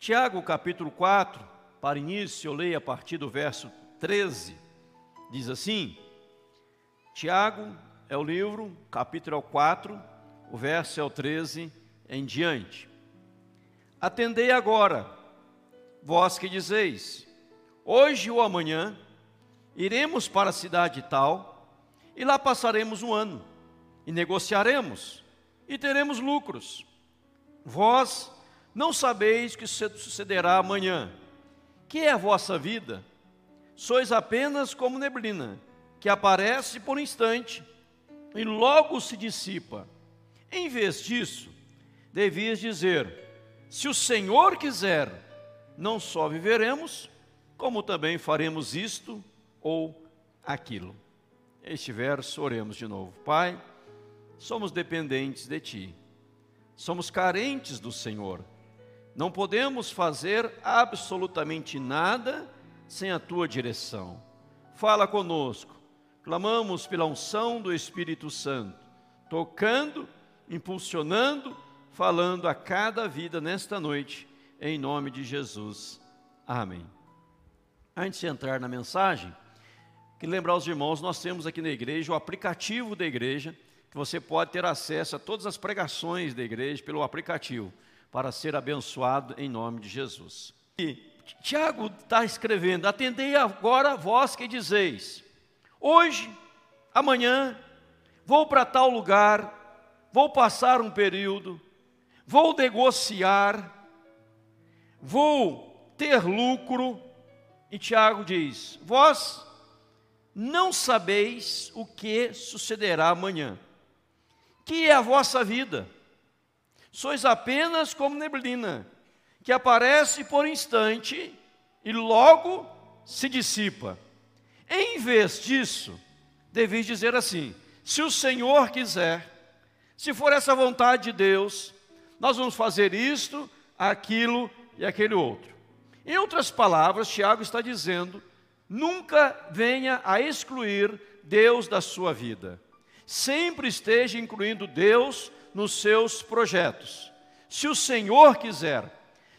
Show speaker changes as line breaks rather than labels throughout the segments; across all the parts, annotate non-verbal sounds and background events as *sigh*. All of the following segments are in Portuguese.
Tiago, capítulo 4, para início, eu leio a partir do verso 13, diz assim: Tiago é o livro, capítulo 4, o verso é o 13 em diante. Atendei agora, vós que dizeis, hoje ou amanhã iremos para a cidade tal, e lá passaremos um ano, e negociaremos, e teremos lucros. Vós não sabeis que sucederá amanhã. Que é a vossa vida? Sois apenas como neblina, que aparece por um instante e logo se dissipa. Em vez disso, devias dizer: se o Senhor quiser, não só viveremos, como também faremos isto ou aquilo. Este verso, oremos de novo. Pai, somos dependentes de Ti, somos carentes do Senhor, não podemos fazer absolutamente nada sem a Tua direção. Fala conosco, clamamos pela unção do Espírito Santo, tocando, impulsionando, falando a cada vida nesta noite, em nome de Jesus. Amém. Antes de entrar na mensagem, que lembrar os irmãos, nós temos aqui na igreja o aplicativo da igreja, que você pode ter acesso a todas as pregações da igreja pelo aplicativo, para ser abençoado em nome de Jesus. E Tiago está escrevendo: Atendei agora vós que dizeis, hoje, amanhã, vou para tal lugar, vou passar um período, vou negociar, vou ter lucro. E Tiago diz: Vós não sabeis o que sucederá amanhã, que é a vossa vida. Sois apenas como neblina, que aparece por instante e logo se dissipa. Em vez disso, deveis dizer assim: se o Senhor quiser, se for essa vontade de Deus, nós vamos fazer isto, aquilo e aquele outro. Em outras palavras, Tiago está dizendo: nunca venha a excluir Deus da sua vida. Sempre esteja incluindo Deus nos seus projetos. Se o Senhor quiser,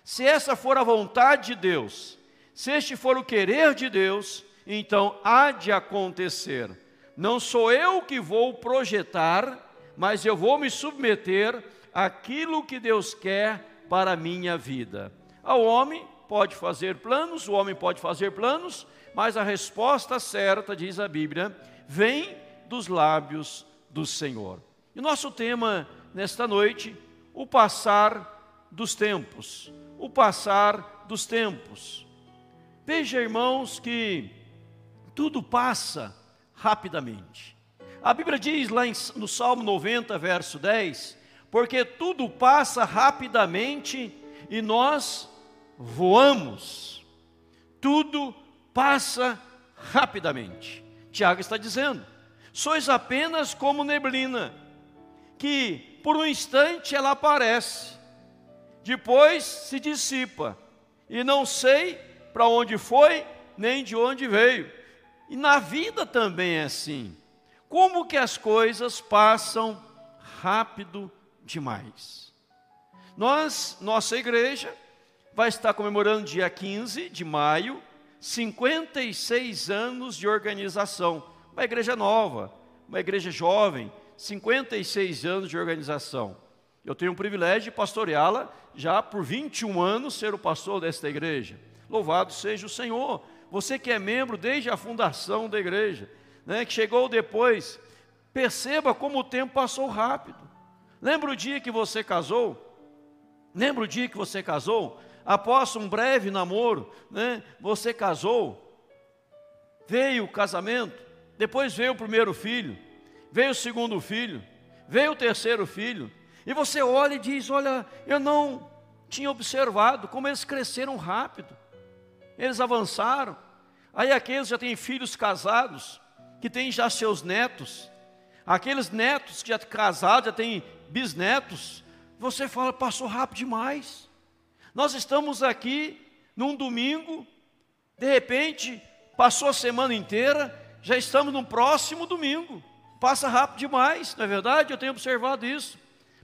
se essa for a vontade de Deus, se este for o querer de Deus, então há de acontecer. Não sou eu que vou projetar, mas eu vou me submeter aquilo que Deus quer para a minha vida. Ao homem pode fazer planos, o homem pode fazer planos, mas a resposta certa, diz a Bíblia, vem dos lábios do Senhor. E o nosso tema nesta noite, o passar dos tempos. O passar dos tempos. Veja, irmãos, que tudo passa rapidamente. A Bíblia diz lá no Salmo 90, verso 10, porque tudo passa rapidamente e nós voamos. Tudo passa rapidamente. Tiago está dizendo: sois apenas como neblina, que por um instante ela aparece, depois se dissipa, e não sei para onde foi, nem de onde veio. E na vida também é assim. Como que as coisas passam rápido demais. Nós, nossa igreja, vai estar comemorando dia 15 de maio, 56 anos de organização. Uma igreja nova, uma igreja jovem, 56 anos de organização. Eu tenho o privilégio de pastoreá-la já por 21 anos, ser o pastor desta igreja. Louvado seja o Senhor. Você que é membro desde a fundação da igreja, né, que chegou depois, perceba como o tempo passou rápido. Lembra o dia que você casou? Lembra o dia que você casou? Após um breve namoro, né, você casou, veio o casamento, depois veio o primeiro filho, veio o segundo filho, veio o terceiro filho, e você olha e diz: Olha, eu não tinha observado como eles cresceram rápido, eles avançaram. Aí aqueles já têm filhos casados, que têm já seus netos, aqueles netos que já casados, já têm bisnetos, você fala, passou rápido demais. Nós estamos aqui num domingo, de repente, passou a semana inteira, já estamos no próximo domingo. Passa rápido demais, não é verdade? Eu tenho observado isso.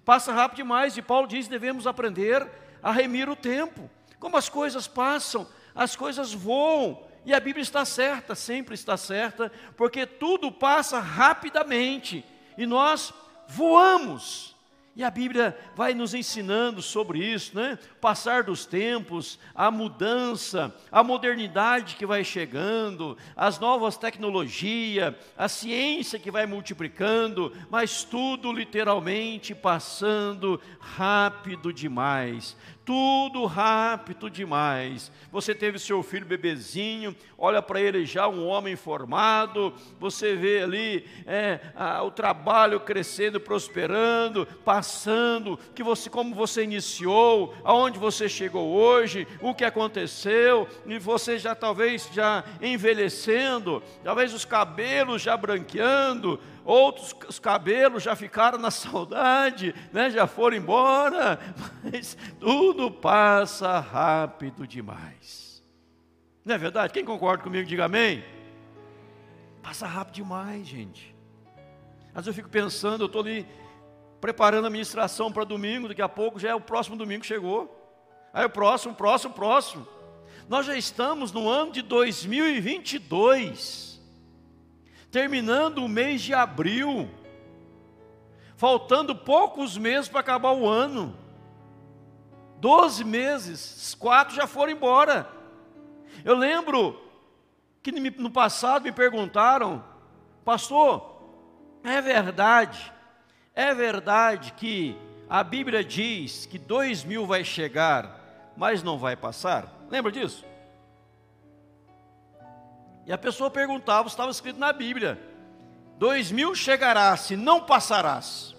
Passa rápido demais, e Paulo diz: devemos aprender a remir o tempo, Como as coisas passam, as coisas voam, e a Bíblia está certa, sempre está certa, porque tudo passa rapidamente e nós voamos. E a Bíblia vai nos ensinando sobre isso, né? Passar dos tempos, a mudança, a modernidade que vai chegando, as novas tecnologias, a ciência que vai multiplicando, mas tudo literalmente passando rápido demais tudo rápido demais. Você teve seu filho bebezinho, olha para ele já um homem formado, você vê ali é, a, o trabalho crescendo, prosperando, passando, que você, como você iniciou, aonde você chegou hoje, o que aconteceu, e você já talvez já envelhecendo, talvez os cabelos já branqueando, outros os cabelos já ficaram na *laughs* saudade, né? já foram embora, *laughs* mas tudo passa rápido demais. Não é verdade? Quem concorda comigo, diga amém. Passa rápido demais, gente. Às vezes eu fico pensando, eu estou ali preparando a ministração para domingo, daqui a pouco já é o próximo domingo chegou. Aí o próximo, próximo, próximo. Nós já estamos no ano de 2022 terminando o mês de abril, faltando poucos meses para acabar o ano. Doze meses, quatro já foram embora. Eu lembro que no passado me perguntaram, pastor, é verdade, é verdade que a Bíblia diz que dois mil vai chegar, mas não vai passar? Lembra disso? E a pessoa perguntava, estava escrito na Bíblia: dois mil chegarás, se não passarás.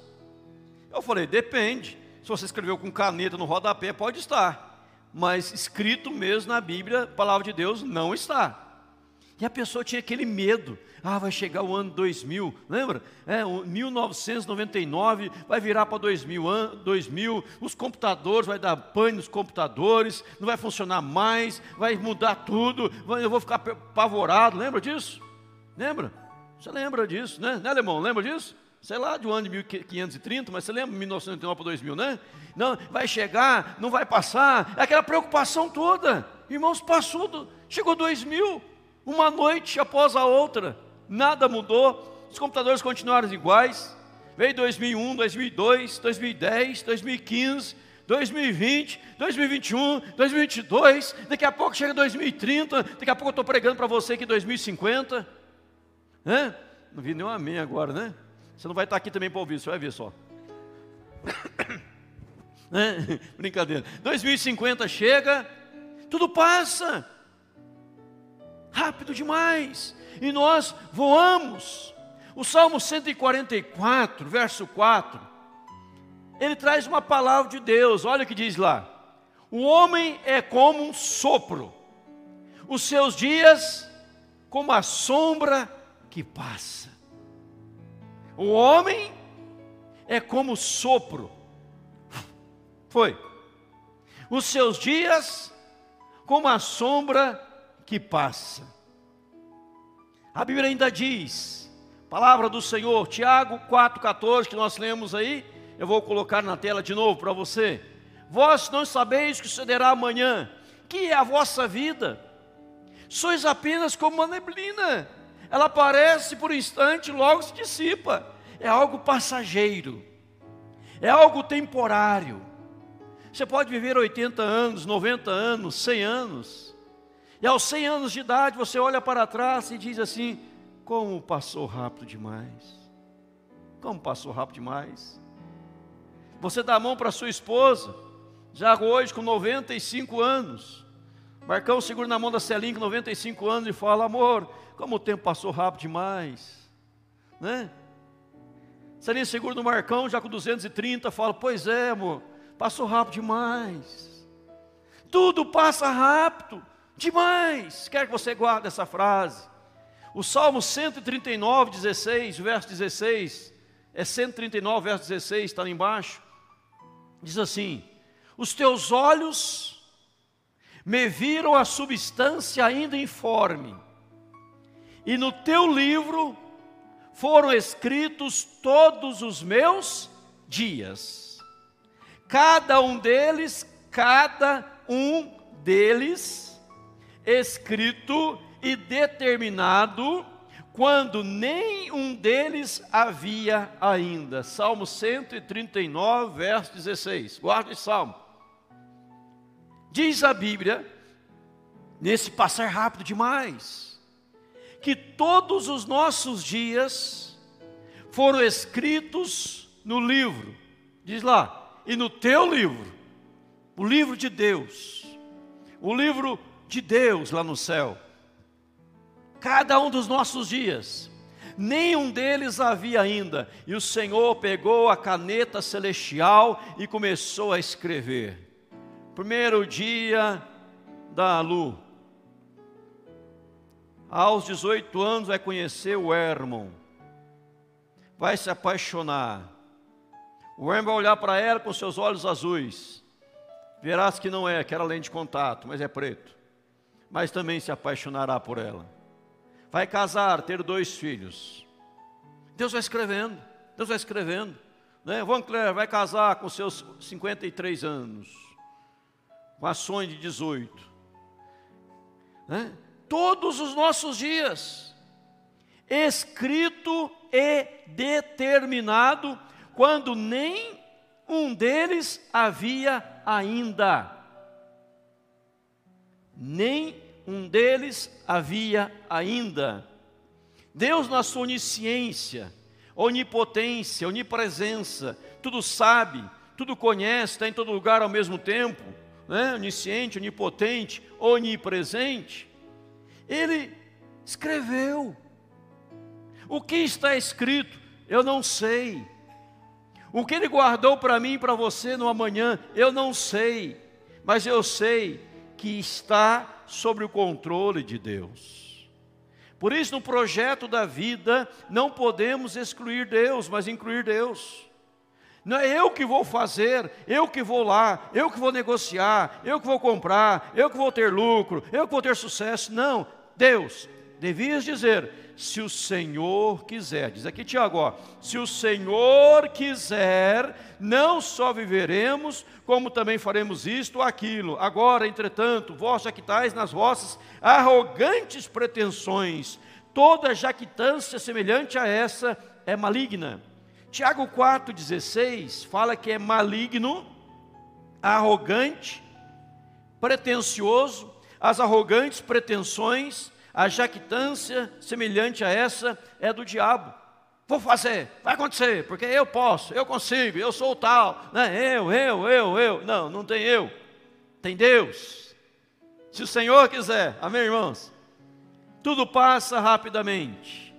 Eu falei: depende. Se você escreveu com caneta no rodapé, pode estar. Mas escrito mesmo na Bíblia, a palavra de Deus não está. E a pessoa tinha aquele medo. Ah, vai chegar o ano 2000, lembra? É, 1999 vai virar para 2000, 2000, os computadores, vai dar pane nos computadores, não vai funcionar mais, vai mudar tudo, eu vou ficar apavorado, lembra disso? Lembra? Você lembra disso, né? Né, alemão? Lembra disso? Sei lá, de um ano de 1530, mas você lembra 1999 para 2000, né? Não, vai chegar, não vai passar, é aquela preocupação toda. Irmãos, passou, chegou 2000, uma noite após a outra nada mudou, os computadores continuaram iguais. Veio 2001, 2002, 2010, 2015, 2020, 2021, 2022, daqui a pouco chega 2030, daqui a pouco eu estou pregando para você que 2050. Né? Não vi nenhum amém agora, né? Você não vai estar aqui também para ouvir, você vai ver só. né? Brincadeira. 2050 chega, tudo passa. Rápido demais e nós voamos. O Salmo 144, verso 4, ele traz uma palavra de Deus, olha o que diz lá: O homem é como um sopro, os seus dias como a sombra que passa. O homem é como sopro, foi, os seus dias como a sombra que passa. A Bíblia ainda diz, palavra do Senhor, Tiago 4,14, que nós lemos aí, eu vou colocar na tela de novo para você. Vós não sabeis o que sucederá amanhã, que é a vossa vida. Sois apenas como uma neblina, ela aparece por um instante logo se dissipa. É algo passageiro, é algo temporário. Você pode viver 80 anos, 90 anos, 100 anos, e aos 100 anos de idade você olha para trás e diz assim: como passou rápido demais. Como passou rápido demais. Você dá a mão para sua esposa, já hoje com 95 anos. Marcão segura na mão da Celinha com 95 anos e fala: Amor, como o tempo passou rápido demais. Né? Celinha segura no Marcão já com 230, fala: Pois é, amor, passou rápido demais. Tudo passa rápido demais. Quero que você guarde essa frase. O Salmo 139, 16, verso 16, é 139, verso 16, está lá embaixo. Diz assim: Os teus olhos me viram a substância ainda informe, e no teu livro foram escritos todos os meus dias, cada um deles, cada um deles escrito e determinado quando nem um deles havia ainda. Salmo 139, verso 16. Guarde salmo. Diz a Bíblia, nesse passar rápido demais, que todos os nossos dias foram escritos no livro, diz lá, e no teu livro, o livro de Deus, o livro de Deus lá no céu cada um dos nossos dias. Nenhum deles havia ainda. E o Senhor pegou a caneta celestial e começou a escrever. Primeiro dia da Lu. Aos 18 anos vai conhecer o Hermon. Vai se apaixonar. O Hermon vai olhar para ela com seus olhos azuis. Verás que não é, que era lente de contato, mas é preto. Mas também se apaixonará por ela vai casar, ter dois filhos. Deus vai escrevendo, Deus vai escrevendo. Né? Claire vai casar com seus 53 anos, com a Sônia de 18. Né? Todos os nossos dias, escrito e determinado, quando nem um deles havia ainda. Nem um deles havia ainda. Deus, na sua onisciência, onipotência, onipresença, tudo sabe, tudo conhece, está em todo lugar ao mesmo tempo, né? onisciente, onipotente, onipresente. Ele escreveu. O que está escrito, eu não sei. O que ele guardou para mim e para você no amanhã, eu não sei. Mas eu sei que está sobre o controle de Deus. Por isso, no projeto da vida, não podemos excluir Deus, mas incluir Deus. Não é eu que vou fazer, eu que vou lá, eu que vou negociar, eu que vou comprar, eu que vou ter lucro, eu que vou ter sucesso. Não, Deus, devias dizer, se o Senhor quiser, diz aqui Tiago, ó, se o Senhor quiser, não só viveremos, como também faremos isto ou aquilo. Agora, entretanto, vós jactais nas vossas arrogantes pretensões, toda jactância semelhante a essa é maligna. Tiago 4,16 fala que é maligno, arrogante, pretensioso, as arrogantes pretensões a jactância semelhante a essa é do diabo. Vou fazer, vai acontecer, porque eu posso, eu consigo, eu sou o tal, né? eu, eu, eu, eu. Não, não tem eu, tem Deus. Se o Senhor quiser, amém, irmãos? Tudo passa rapidamente.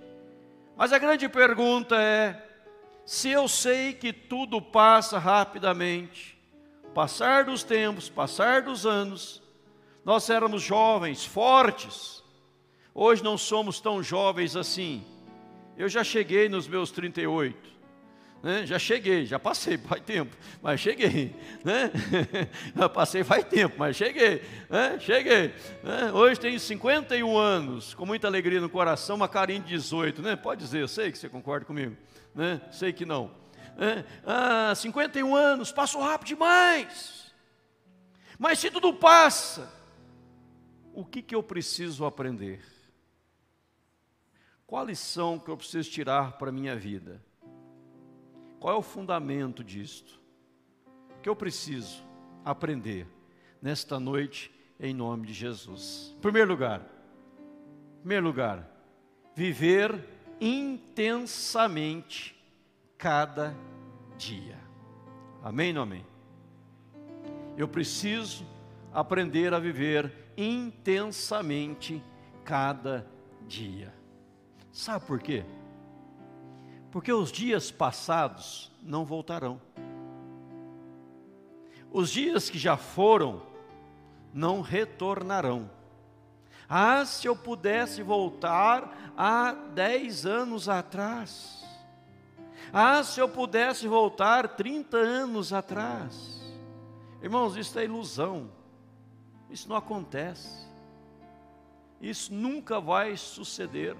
Mas a grande pergunta é: se eu sei que tudo passa rapidamente, passar dos tempos, passar dos anos, nós éramos jovens, fortes, Hoje não somos tão jovens assim. Eu já cheguei nos meus 38. Né? Já cheguei, já passei *laughs* faz tempo, mas cheguei. Né? *laughs* Já passei faz tempo, mas cheguei. Né? Cheguei. Né? Hoje tenho 51 anos, com muita alegria no coração, uma carinha de 18. Né? Pode dizer, eu sei que você concorda comigo. Né? Sei que não. Né? Ah, 51 anos, passou rápido demais. Mas se tudo passa, o que, que eu preciso aprender? Qual a lição que eu preciso tirar para a minha vida? Qual é o fundamento disto? Que eu preciso aprender nesta noite em nome de Jesus. Em primeiro lugar, em primeiro lugar, viver intensamente cada dia. Amém ou amém? Eu preciso aprender a viver intensamente cada dia. Sabe por quê? Porque os dias passados não voltarão. Os dias que já foram não retornarão. Ah, se eu pudesse voltar a dez anos atrás. Ah, se eu pudesse voltar 30 anos atrás. Irmãos, isso é ilusão. Isso não acontece. Isso nunca vai suceder.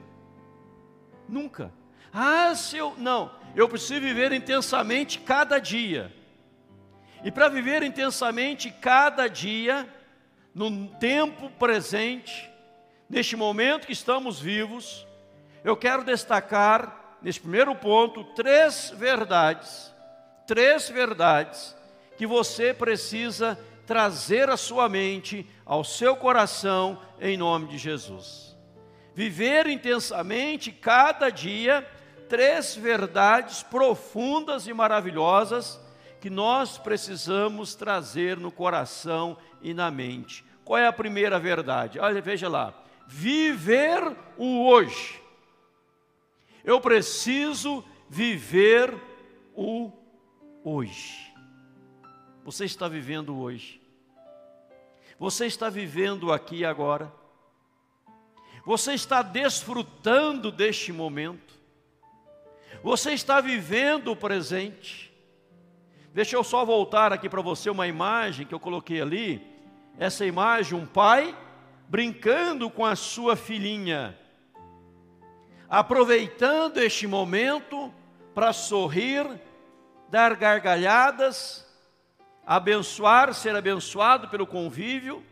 Nunca. Ah, se eu. Não, eu preciso viver intensamente cada dia. E para viver intensamente cada dia, no tempo presente, neste momento que estamos vivos, eu quero destacar, nesse primeiro ponto, três verdades, três verdades que você precisa trazer à sua mente, ao seu coração, em nome de Jesus. Viver intensamente cada dia três verdades profundas e maravilhosas que nós precisamos trazer no coração e na mente. Qual é a primeira verdade? Olha, veja lá. Viver o hoje. Eu preciso viver o hoje. Você está vivendo hoje. Você está vivendo aqui agora. Você está desfrutando deste momento. Você está vivendo o presente. Deixa eu só voltar aqui para você uma imagem que eu coloquei ali. Essa imagem, um pai brincando com a sua filhinha, aproveitando este momento para sorrir, dar gargalhadas, abençoar, ser abençoado pelo convívio,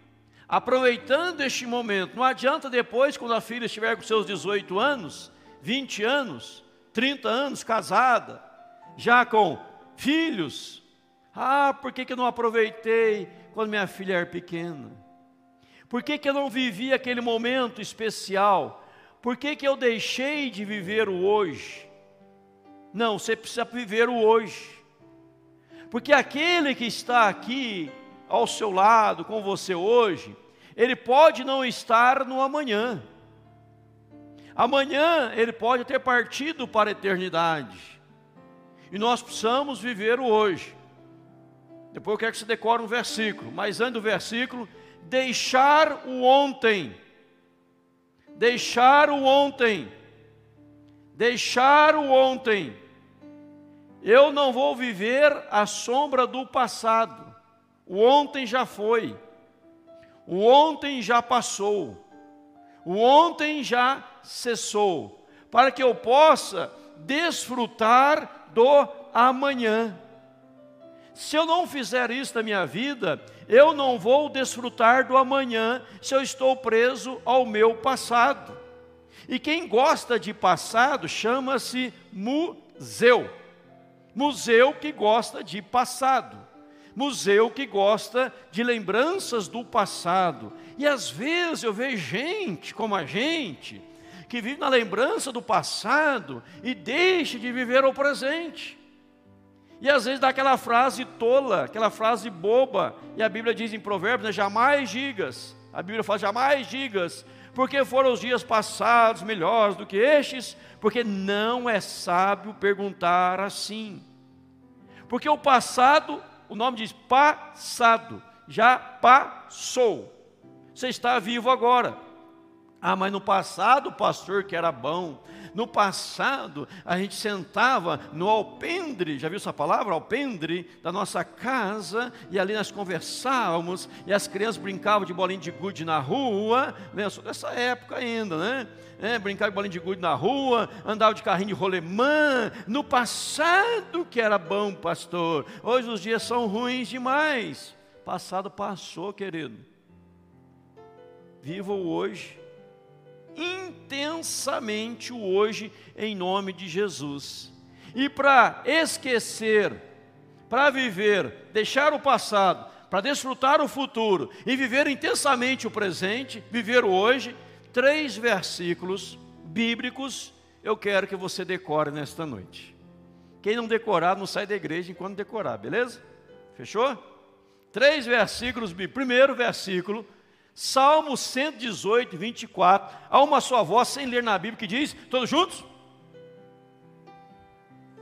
aproveitando este momento. Não adianta depois, quando a filha estiver com seus 18 anos, 20 anos, 30 anos casada, já com filhos. Ah, por que, que eu não aproveitei quando minha filha era pequena? Por que, que eu não vivi aquele momento especial? Por que, que eu deixei de viver o hoje? Não, você precisa viver o hoje. Porque aquele que está aqui ao seu lado, com você hoje, ele pode não estar no amanhã. Amanhã ele pode ter partido para a eternidade. E nós precisamos viver o hoje. Depois eu quero que você decore um versículo, mas antes do versículo, deixar o ontem. Deixar o ontem. Deixar o ontem. Eu não vou viver a sombra do passado. O ontem já foi. O ontem já passou. O ontem já cessou, para que eu possa desfrutar do amanhã. Se eu não fizer isso na minha vida, eu não vou desfrutar do amanhã se eu estou preso ao meu passado. E quem gosta de passado chama-se museu. Museu que gosta de passado museu que gosta de lembranças do passado. E às vezes eu vejo gente como a gente, que vive na lembrança do passado e deixa de viver o presente. E às vezes dá aquela frase tola, aquela frase boba, e a Bíblia diz em Provérbios: né, jamais digas, a Bíblia fala: jamais digas, porque foram os dias passados melhores do que estes, porque não é sábio perguntar assim. Porque o passado o nome diz passado, já passou. Você está vivo agora. Ah, mas no passado, pastor, que era bom. No passado, a gente sentava no alpendre, já viu essa palavra? Alpendre da nossa casa, e ali nós conversávamos, e as crianças brincavam de bolinha de gude na rua, né? Nessa época ainda, né? É, brincar de bolinha de gude na rua, andava de carrinho de rolemã, no passado que era bom, pastor. Hoje os dias são ruins demais. Passado passou, querido. Viva o hoje intensamente o hoje em nome de Jesus. E para esquecer, para viver, deixar o passado, para desfrutar o futuro e viver intensamente o presente, viver o hoje, três versículos bíblicos eu quero que você decore nesta noite. Quem não decorar, não sai da igreja enquanto decorar, beleza? Fechou? Três versículos bíblicos. Primeiro versículo, Salmo 118, 24. Há uma só voz sem ler na Bíblia que diz: Todos juntos?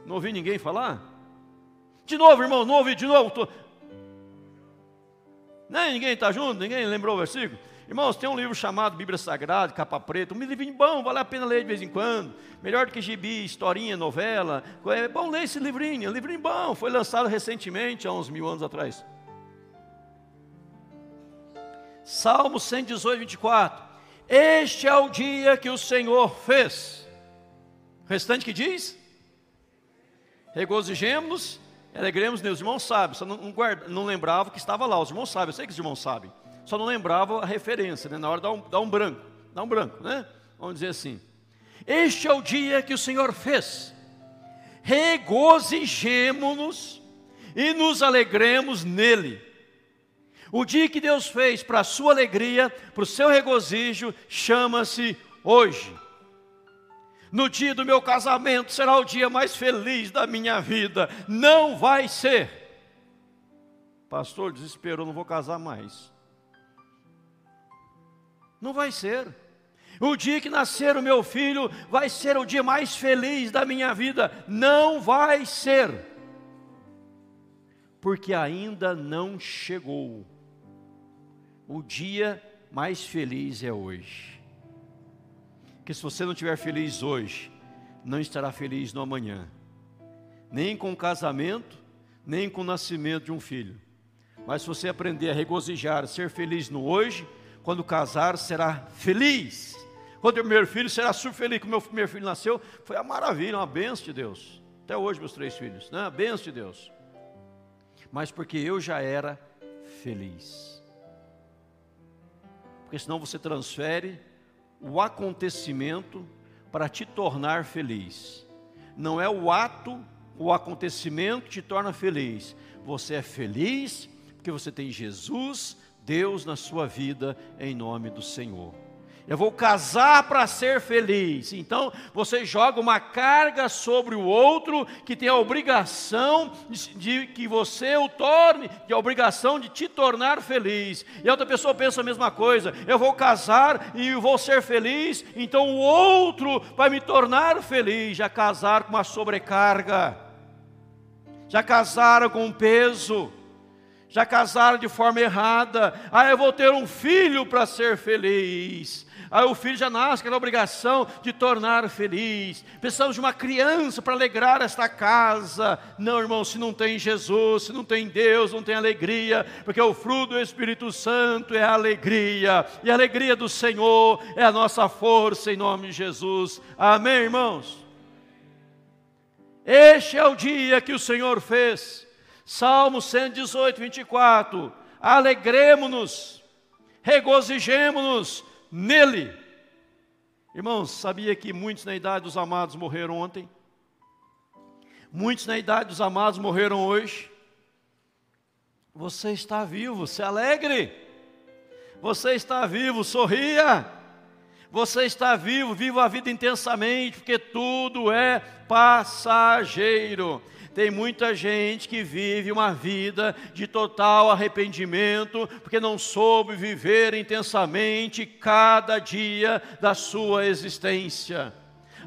Não ouvi ninguém falar? De novo, irmão, não ouvi de novo. Tô... Nem ninguém está junto, ninguém lembrou o versículo? Irmãos, tem um livro chamado Bíblia Sagrada, capa preta, um livrinho bom, vale a pena ler de vez em quando. Melhor do que gibi, historinha, novela. É bom ler esse livrinho, é um livrinho bom, foi lançado recentemente, há uns mil anos atrás. Salmo 118, 24. Este é o dia que o Senhor fez. O restante que diz? Regozijemos-nos, alegremos, os irmãos sabem, só não, não, guarda, não lembrava que estava lá, os irmãos sabem, eu sei que os irmãos sabem. Só não lembrava a referência, né? na hora dá um, dá um branco, dá um branco, né? Vamos dizer assim. Este é o dia que o Senhor fez, regozijemo-nos e nos alegremos nele. O dia que Deus fez para a sua alegria, para o seu regozijo, chama-se hoje. No dia do meu casamento será o dia mais feliz da minha vida. Não vai ser. Pastor, desesperou, não vou casar mais. Não vai ser. O dia que nascer o meu filho vai ser o dia mais feliz da minha vida. Não vai ser. Porque ainda não chegou. O dia mais feliz é hoje. Que se você não estiver feliz hoje, não estará feliz no amanhã. Nem com o casamento, nem com o nascimento de um filho. Mas se você aprender a regozijar, ser feliz no hoje, quando casar, será feliz. Quando o primeiro filho será super feliz. Quando meu primeiro filho nasceu, foi a maravilha, uma benção de Deus. Até hoje, meus três filhos, né? Benção de Deus. Mas porque eu já era feliz. Porque senão você transfere o acontecimento para te tornar feliz. Não é o ato, o acontecimento que te torna feliz. Você é feliz porque você tem Jesus, Deus na sua vida, em nome do Senhor. Eu vou casar para ser feliz. Então você joga uma carga sobre o outro que tem a obrigação de, de, que você o torne, de a obrigação de te tornar feliz. E a outra pessoa pensa a mesma coisa. Eu vou casar e vou ser feliz, então o outro vai me tornar feliz. Já casar com uma sobrecarga. Já casaram com um peso já casaram de forma errada. Ah, eu vou ter um filho para ser feliz. Aí o filho já nasce com obrigação de tornar feliz. Precisamos de uma criança para alegrar esta casa. Não, irmão, se não tem Jesus, se não tem Deus, não tem alegria, porque o fruto do Espírito Santo é a alegria, e a alegria do Senhor é a nossa força em nome de Jesus. Amém, irmãos? Este é o dia que o Senhor fez. Salmo 118, 24. Alegremos-nos, regozijemos-nos nele. Irmãos, sabia que muitos na idade dos amados morreram ontem? Muitos na idade dos amados morreram hoje? Você está vivo, se alegre. Você está vivo, sorria. Você está vivo, viva a vida intensamente, porque tudo é passageiro. Tem muita gente que vive uma vida de total arrependimento, porque não soube viver intensamente cada dia da sua existência.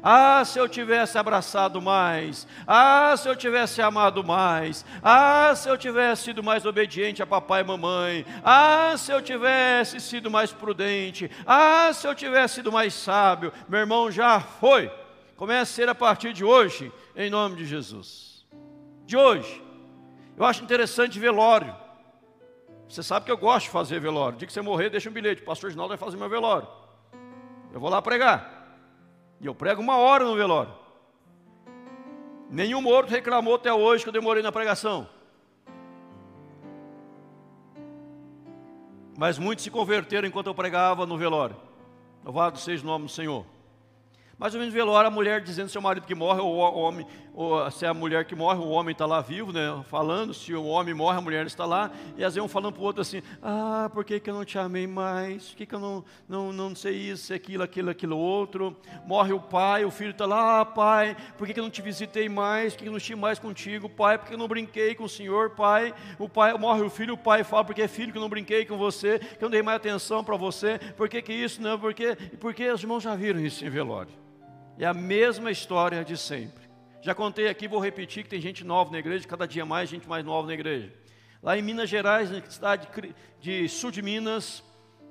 Ah, se eu tivesse abraçado mais. Ah, se eu tivesse amado mais. Ah, se eu tivesse sido mais obediente a papai e mamãe. Ah, se eu tivesse sido mais prudente. Ah, se eu tivesse sido mais sábio. Meu irmão já foi. Comece a ser a partir de hoje, em nome de Jesus de hoje. Eu acho interessante velório. Você sabe que eu gosto de fazer velório. O dia que você morrer, deixa um bilhete. O pastor Ginaldo vai fazer meu velório. Eu vou lá pregar. E eu prego uma hora no velório. Nenhum morto reclamou até hoje que eu demorei na pregação. Mas muitos se converteram enquanto eu pregava no velório. Louvado seja o nome do Senhor. Mais ou menos velório, a mulher dizendo se é o marido que morre, ou o homem, ou se é a mulher que morre, o homem está lá vivo, né? Falando, se o homem morre, a mulher está lá, e às vezes um falando para o outro assim, ah, por que, que eu não te amei mais? Por que, que eu não, não, não sei isso, aquilo, aquilo, aquilo outro? Morre o pai, o filho está lá, ah, pai, por que, que eu não te visitei mais? Por que, que eu não estive mais contigo, pai? Por que eu não brinquei com o senhor, pai? O pai morre o filho, o pai fala, porque é filho que eu não brinquei com você, que eu não dei mais atenção para você, por que, que isso, não? Porque, porque os irmãos já viram isso em velório. É a mesma história de sempre. Já contei aqui, vou repetir que tem gente nova na igreja, cada dia mais gente mais nova na igreja. Lá em Minas Gerais, na cidade de sul de Minas,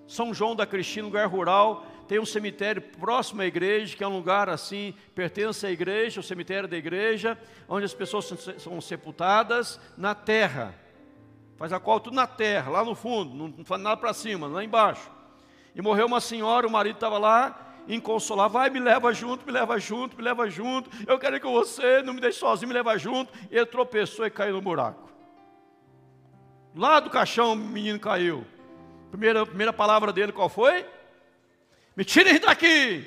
São João da Cristina, lugar rural, tem um cemitério próximo à igreja, que é um lugar assim, pertence à igreja, o cemitério da igreja, onde as pessoas são sepultadas na terra. Faz a qual tudo na terra, lá no fundo, não faz nada para cima, lá embaixo. E morreu uma senhora, o marido estava lá, inconsolável. Vai, me leva junto, me leva junto, me leva junto. Eu quero ir com você, não me deixe sozinho, me leva junto. Ele tropeçou e caiu no buraco. Lá do caixão o menino caiu. Primeira, primeira palavra dele qual foi? Me tirem daqui.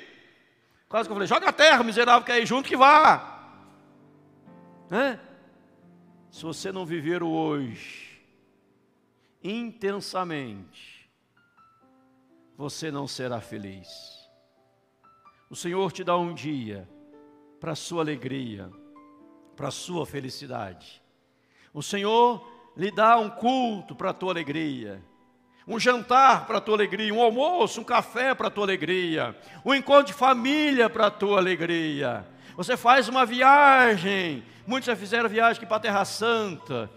Quase que eu falei, joga a terra, miserável, que aí junto que vá. Né? Se você não viver o hoje intensamente, você não será feliz. O Senhor te dá um dia para a sua alegria, para a sua felicidade. O Senhor lhe dá um culto para a tua alegria um jantar para a tua alegria, um almoço, um café para a tua alegria, um encontro de família para a tua alegria. Você faz uma viagem, muitos já fizeram viagem aqui para a Terra Santa.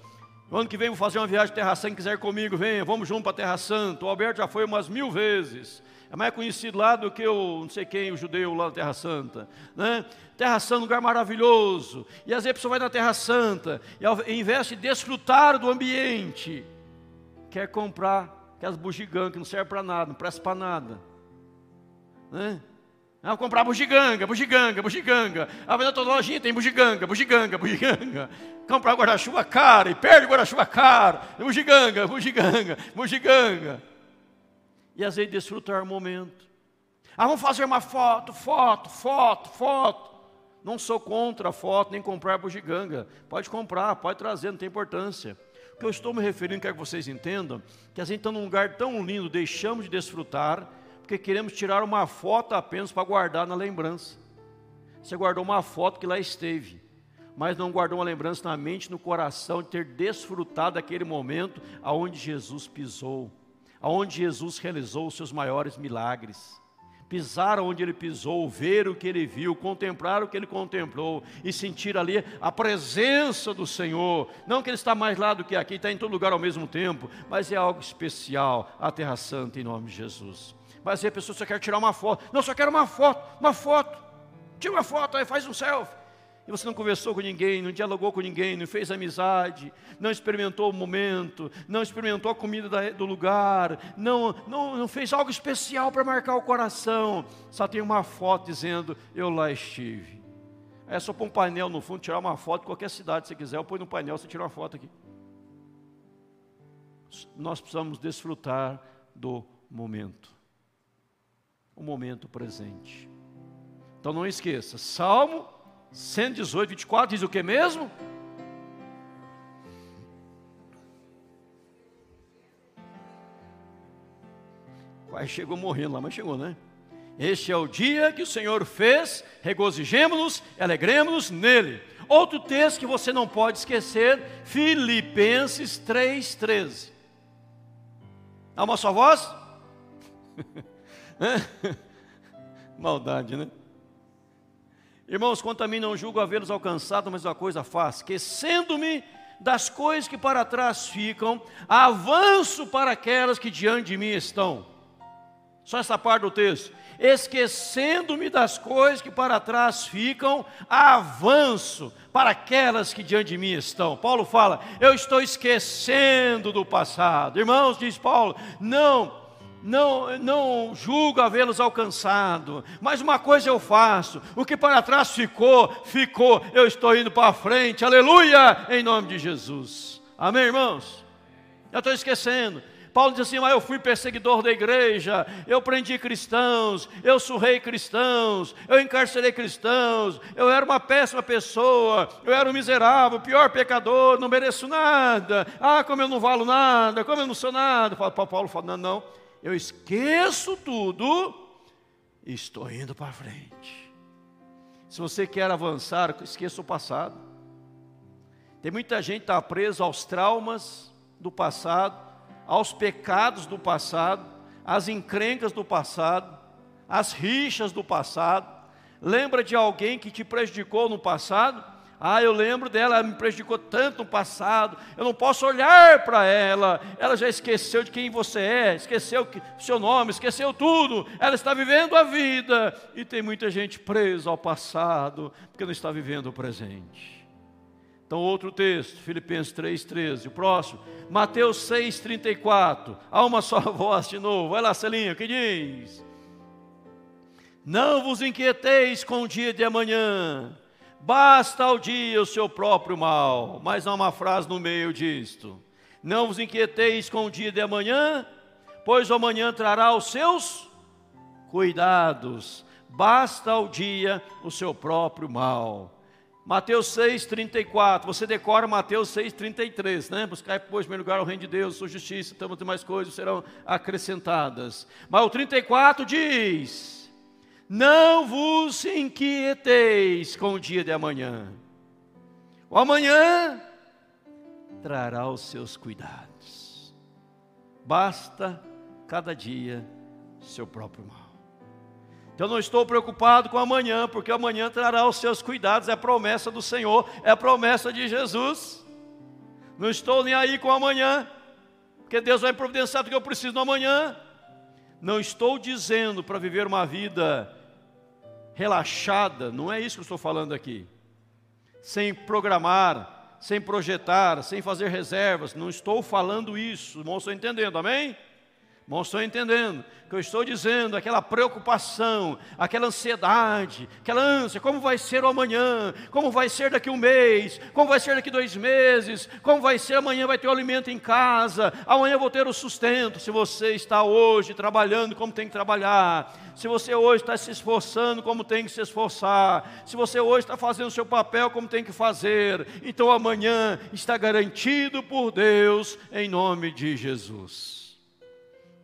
No ano que vem vou fazer uma viagem para Terra Santa, quem quiser comigo, venha, vamos junto para a Terra Santa. O Alberto já foi umas mil vezes. É mais conhecido lá do que o não sei quem, o judeu lá da Terra Santa. Né? Terra Santa, um lugar maravilhoso. E às vezes a pessoa vai na Terra Santa e ao invés de desfrutar do ambiente, quer comprar aquelas bugigangas que não servem para nada, não presta para nada. Né? Ah, vou comprar bugiganga, bugiganga, bugiganga. Ah, vai na tua lojinha, tem bugiganga, bugiganga, bugiganga. Comprar guarda-chuva caro e perde guarda-chuva caro. Bugiganga, bugiganga, bugiganga. E às vezes desfrutar o momento. Ah, vamos fazer uma foto, foto, foto, foto. Não sou contra a foto, nem comprar bugiganga. Pode comprar, pode trazer, não tem importância. O que eu estou me referindo, quero que vocês entendam, que a gente está num lugar tão lindo, deixamos de desfrutar, porque queremos tirar uma foto apenas para guardar na lembrança. Você guardou uma foto que lá esteve, mas não guardou uma lembrança na mente, no coração, de ter desfrutado daquele momento aonde Jesus pisou, aonde Jesus realizou os seus maiores milagres pisar onde ele pisou, ver o que ele viu, contemplar o que ele contemplou e sentir ali a presença do Senhor. Não que ele está mais lá do que aqui, está em todo lugar ao mesmo tempo, mas é algo especial, a Terra Santa em nome de Jesus. Mas aí a pessoa só quer tirar uma foto, não, só quero uma foto, uma foto, tira uma foto, aí faz um selfie e você não conversou com ninguém, não dialogou com ninguém, não fez amizade, não experimentou o momento, não experimentou a comida do lugar, não, não, não fez algo especial para marcar o coração, só tem uma foto dizendo: Eu lá estive. É só pôr um painel no fundo, tirar uma foto de qualquer cidade, se quiser, eu põe no painel, você tira uma foto aqui. Nós precisamos desfrutar do momento, o momento presente. Então não esqueça, Salmo 118, 24 diz o que mesmo? Quase chegou morrendo lá, mas chegou, né? Este é o dia que o Senhor fez, regozijemos-nos, alegremos-nos nele. Outro texto que você não pode esquecer, Filipenses 3,13. Há uma só voz? *laughs* Maldade, né? Irmãos, quanto a mim não julgo havê-los alcançado, mas uma coisa faz, esquecendo-me das coisas que para trás ficam, avanço para aquelas que diante de mim estão. Só essa parte do texto. Esquecendo-me das coisas que para trás ficam, avanço para aquelas que diante de mim estão. Paulo fala: Eu estou esquecendo do passado. Irmãos, diz Paulo, não não, não julgo havê-los alcançado, mas uma coisa eu faço: o que para trás ficou, ficou, eu estou indo para frente, aleluia, em nome de Jesus. Amém, irmãos? Eu estou esquecendo. Paulo diz assim: mas eu fui perseguidor da igreja, eu prendi cristãos, eu surrei cristãos, eu encarcerei cristãos, eu era uma péssima pessoa, eu era um miserável, pior pecador, não mereço nada, ah, como eu não valo nada, como eu não sou nada. Paulo fala: não, não eu esqueço tudo e estou indo para frente. Se você quer avançar, esqueça o passado. Tem muita gente que está preso aos traumas do passado, aos pecados do passado, às encrencas do passado, às rixas do passado. Lembra de alguém que te prejudicou no passado? Ah, eu lembro dela, ela me prejudicou tanto no passado, eu não posso olhar para ela, ela já esqueceu de quem você é, esqueceu o seu nome, esqueceu tudo, ela está vivendo a vida, e tem muita gente presa ao passado, porque não está vivendo o presente. Então, outro texto, Filipenses 3,13, o próximo, Mateus 6,34, há uma só *laughs* voz de novo, vai lá, Celinho, o que diz? Não vos inquieteis com o dia de amanhã, Basta ao dia o seu próprio mal. Mas há uma frase no meio disto: Não vos inquieteis com o dia de amanhã, pois amanhã trará os seus cuidados. Basta ao dia o seu próprio mal. Mateus 6, 34. Você decora Mateus 6, 33, né? Buscar, pois, em primeiro lugar o reino de Deus, sua justiça, tantas mais coisas serão acrescentadas. Mas o 34 diz: Não vos inquieteis com o dia de amanhã. O amanhã trará os seus cuidados. Basta cada dia seu próprio mal. Então não estou preocupado com amanhã, porque amanhã trará os seus cuidados, é a promessa do Senhor, é a promessa de Jesus. Não estou nem aí com amanhã, porque Deus vai providenciar o que eu preciso no amanhã. Não estou dizendo para viver uma vida relaxada, não é isso que eu estou falando aqui. Sem programar, sem projetar, sem fazer reservas, não estou falando isso, irmão, estou entendendo, amém? Irmãos, estão entendendo que eu estou dizendo, aquela preocupação, aquela ansiedade, aquela ânsia, como vai ser o amanhã, como vai ser daqui um mês, como vai ser daqui dois meses, como vai ser amanhã vai ter o alimento em casa, amanhã vou ter o sustento, se você está hoje trabalhando como tem que trabalhar, se você hoje está se esforçando como tem que se esforçar, se você hoje está fazendo o seu papel como tem que fazer, então amanhã está garantido por Deus, em nome de Jesus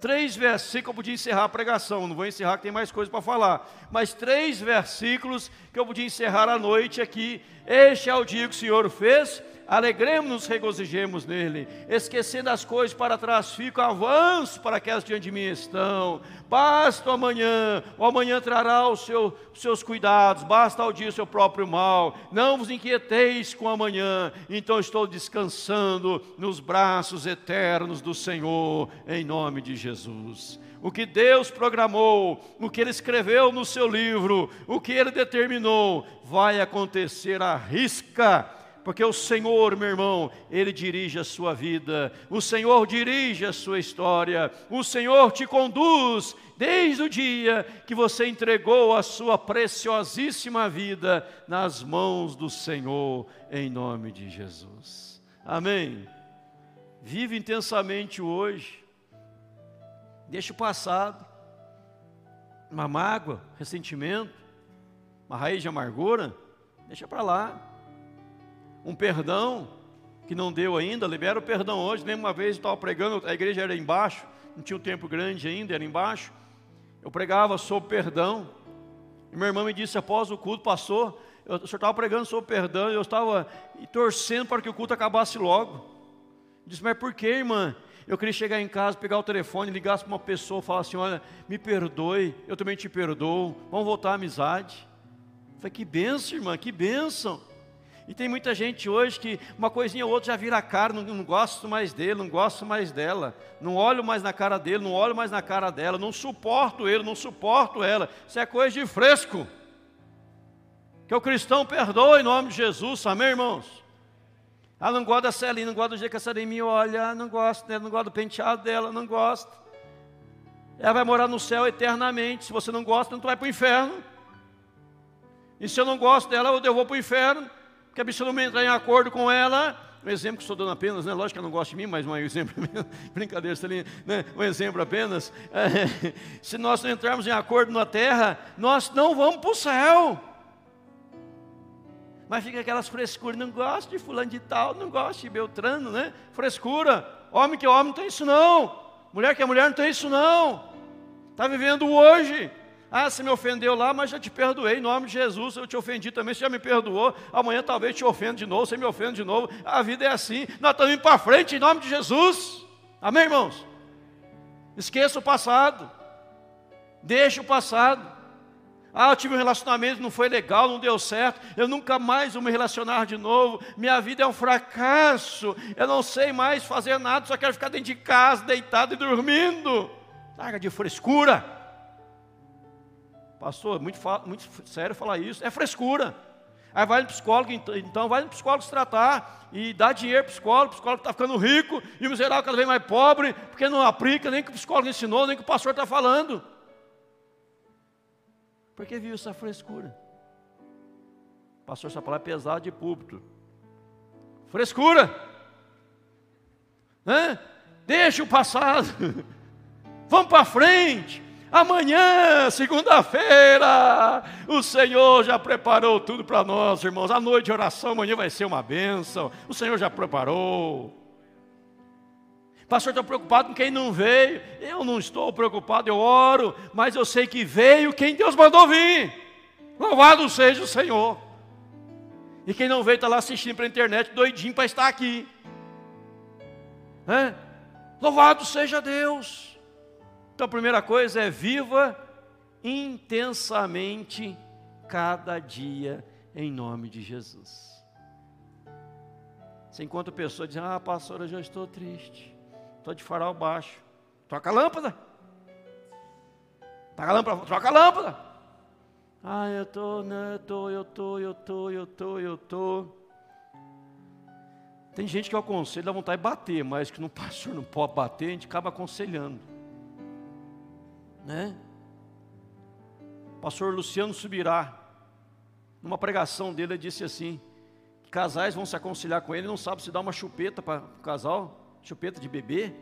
três versículos, eu podia encerrar a pregação, não vou encerrar que tem mais coisa para falar, mas três versículos que eu podia encerrar a noite aqui. Este é o dia que o Senhor fez, alegremos-nos, regozijemos nele, esquecendo as coisas para trás, fico avanço para aquelas diante de mim estão. Basta o amanhã, o amanhã trará os seu, seus cuidados, basta ao dia o seu próprio mal. Não vos inquieteis com amanhã, então estou descansando nos braços eternos do Senhor, em nome de Jesus o que Deus programou, o que Ele escreveu no seu livro, o que Ele determinou, vai acontecer à risca porque o Senhor, meu irmão, Ele dirige a sua vida, o Senhor dirige a sua história, o Senhor te conduz desde o dia que você entregou a sua preciosíssima vida nas mãos do Senhor, em nome de Jesus. Amém. Vive intensamente hoje, deixa o passado, uma mágoa, ressentimento, uma raiz de amargura, deixa para lá um perdão que não deu ainda, libera o perdão hoje. Lembra uma vez eu estava pregando, a igreja era embaixo, não tinha um tempo grande ainda, era embaixo. Eu pregava sobre perdão. E minha irmã me disse, após o culto passou, eu, o senhor estava pregando sobre perdão, eu estava torcendo para que o culto acabasse logo. Eu disse, mas por que, irmã? Eu queria chegar em casa, pegar o telefone, ligar para uma pessoa falar assim: olha, me perdoe, eu também te perdoo, vamos voltar à amizade. Eu falei, que benção, irmã, que benção. E tem muita gente hoje que uma coisinha ou outra já vira cara, não, não, gosto mais dele, não gosto mais dela, não olho mais na cara dele, não olho mais na cara dela, não suporto ele, não suporto ela. Isso é coisa de fresco. Que o cristão perdoa em nome de Jesus, amém, irmãos? Ah, não gosta da Celinha, não gosta do jeito que a Celinha me olha, não gosto dela, não gosta do penteado dela, não gosta. Ela vai morar no céu eternamente. Se você não gosta, então vai para o inferno. E se eu não gosto dela, eu vou para o inferno porque a bicha não entrar em acordo com ela. Um exemplo que estou dando apenas, né? lógico que ela não gosta de mim, mas um exemplo, *laughs* brincadeira, né? um exemplo apenas. É, *laughs* se nós não entrarmos em acordo na terra, nós não vamos para o céu. Mas fica aquelas frescuras, não gosto de fulano de tal, não gosto de Beltrano, né? Frescura. Homem que é homem não tem isso não. Mulher que é mulher não tem isso não. Está vivendo hoje. Ah, você me ofendeu lá, mas já te perdoei em nome de Jesus. Eu te ofendi também, você já me perdoou. Amanhã talvez te ofenda de novo, você me ofende de novo. A vida é assim. Nós estamos indo para frente em nome de Jesus. Amém, irmãos? Esqueça o passado. Deixe o passado. Ah, eu tive um relacionamento, não foi legal, não deu certo. Eu nunca mais vou me relacionar de novo. Minha vida é um fracasso. Eu não sei mais fazer nada, só quero ficar dentro de casa, deitado e dormindo. Larga de frescura. Pastor, muito, muito sério falar isso. É frescura. Aí vai no psicólogo, então vai no psicólogo se tratar e dá dinheiro para o psicólogo, o psicólogo está ficando rico e o miserável cada vez mais pobre, porque não aplica nem que o psicólogo ensinou, nem que o pastor está falando. Porque viu essa frescura. Pastor, essa palavra é pesada de púlpito. Frescura. Né? Deixa o passado. *laughs* vamos para frente. Amanhã, segunda-feira, o Senhor já preparou tudo para nós, irmãos. A noite de oração amanhã vai ser uma bênção. O Senhor já preparou. Pastor, estou preocupado com quem não veio. Eu não estou preocupado, eu oro, mas eu sei que veio quem Deus mandou vir. Louvado seja o Senhor. E quem não veio está lá assistindo pela internet, doidinho para estar aqui. É? Louvado seja Deus. Então a primeira coisa é viva intensamente cada dia em nome de Jesus. Você encontra pessoas dizendo, ah pastor, eu já estou triste. Estou de farol baixo. Troca a lâmpada. Troca a lâmpada, troca a lâmpada. Ah, eu estou, né, eu estou, eu estou, eu estou, eu estou, eu. Tem gente que eu aconselho, dá vontade de bater, mas que no *laughs* pastor não pode bater, a gente acaba aconselhando. Né? Pastor Luciano Subirá, numa pregação dele, ele disse assim: casais vão se aconselhar com ele, não sabe se dá uma chupeta para o casal, chupeta de bebê,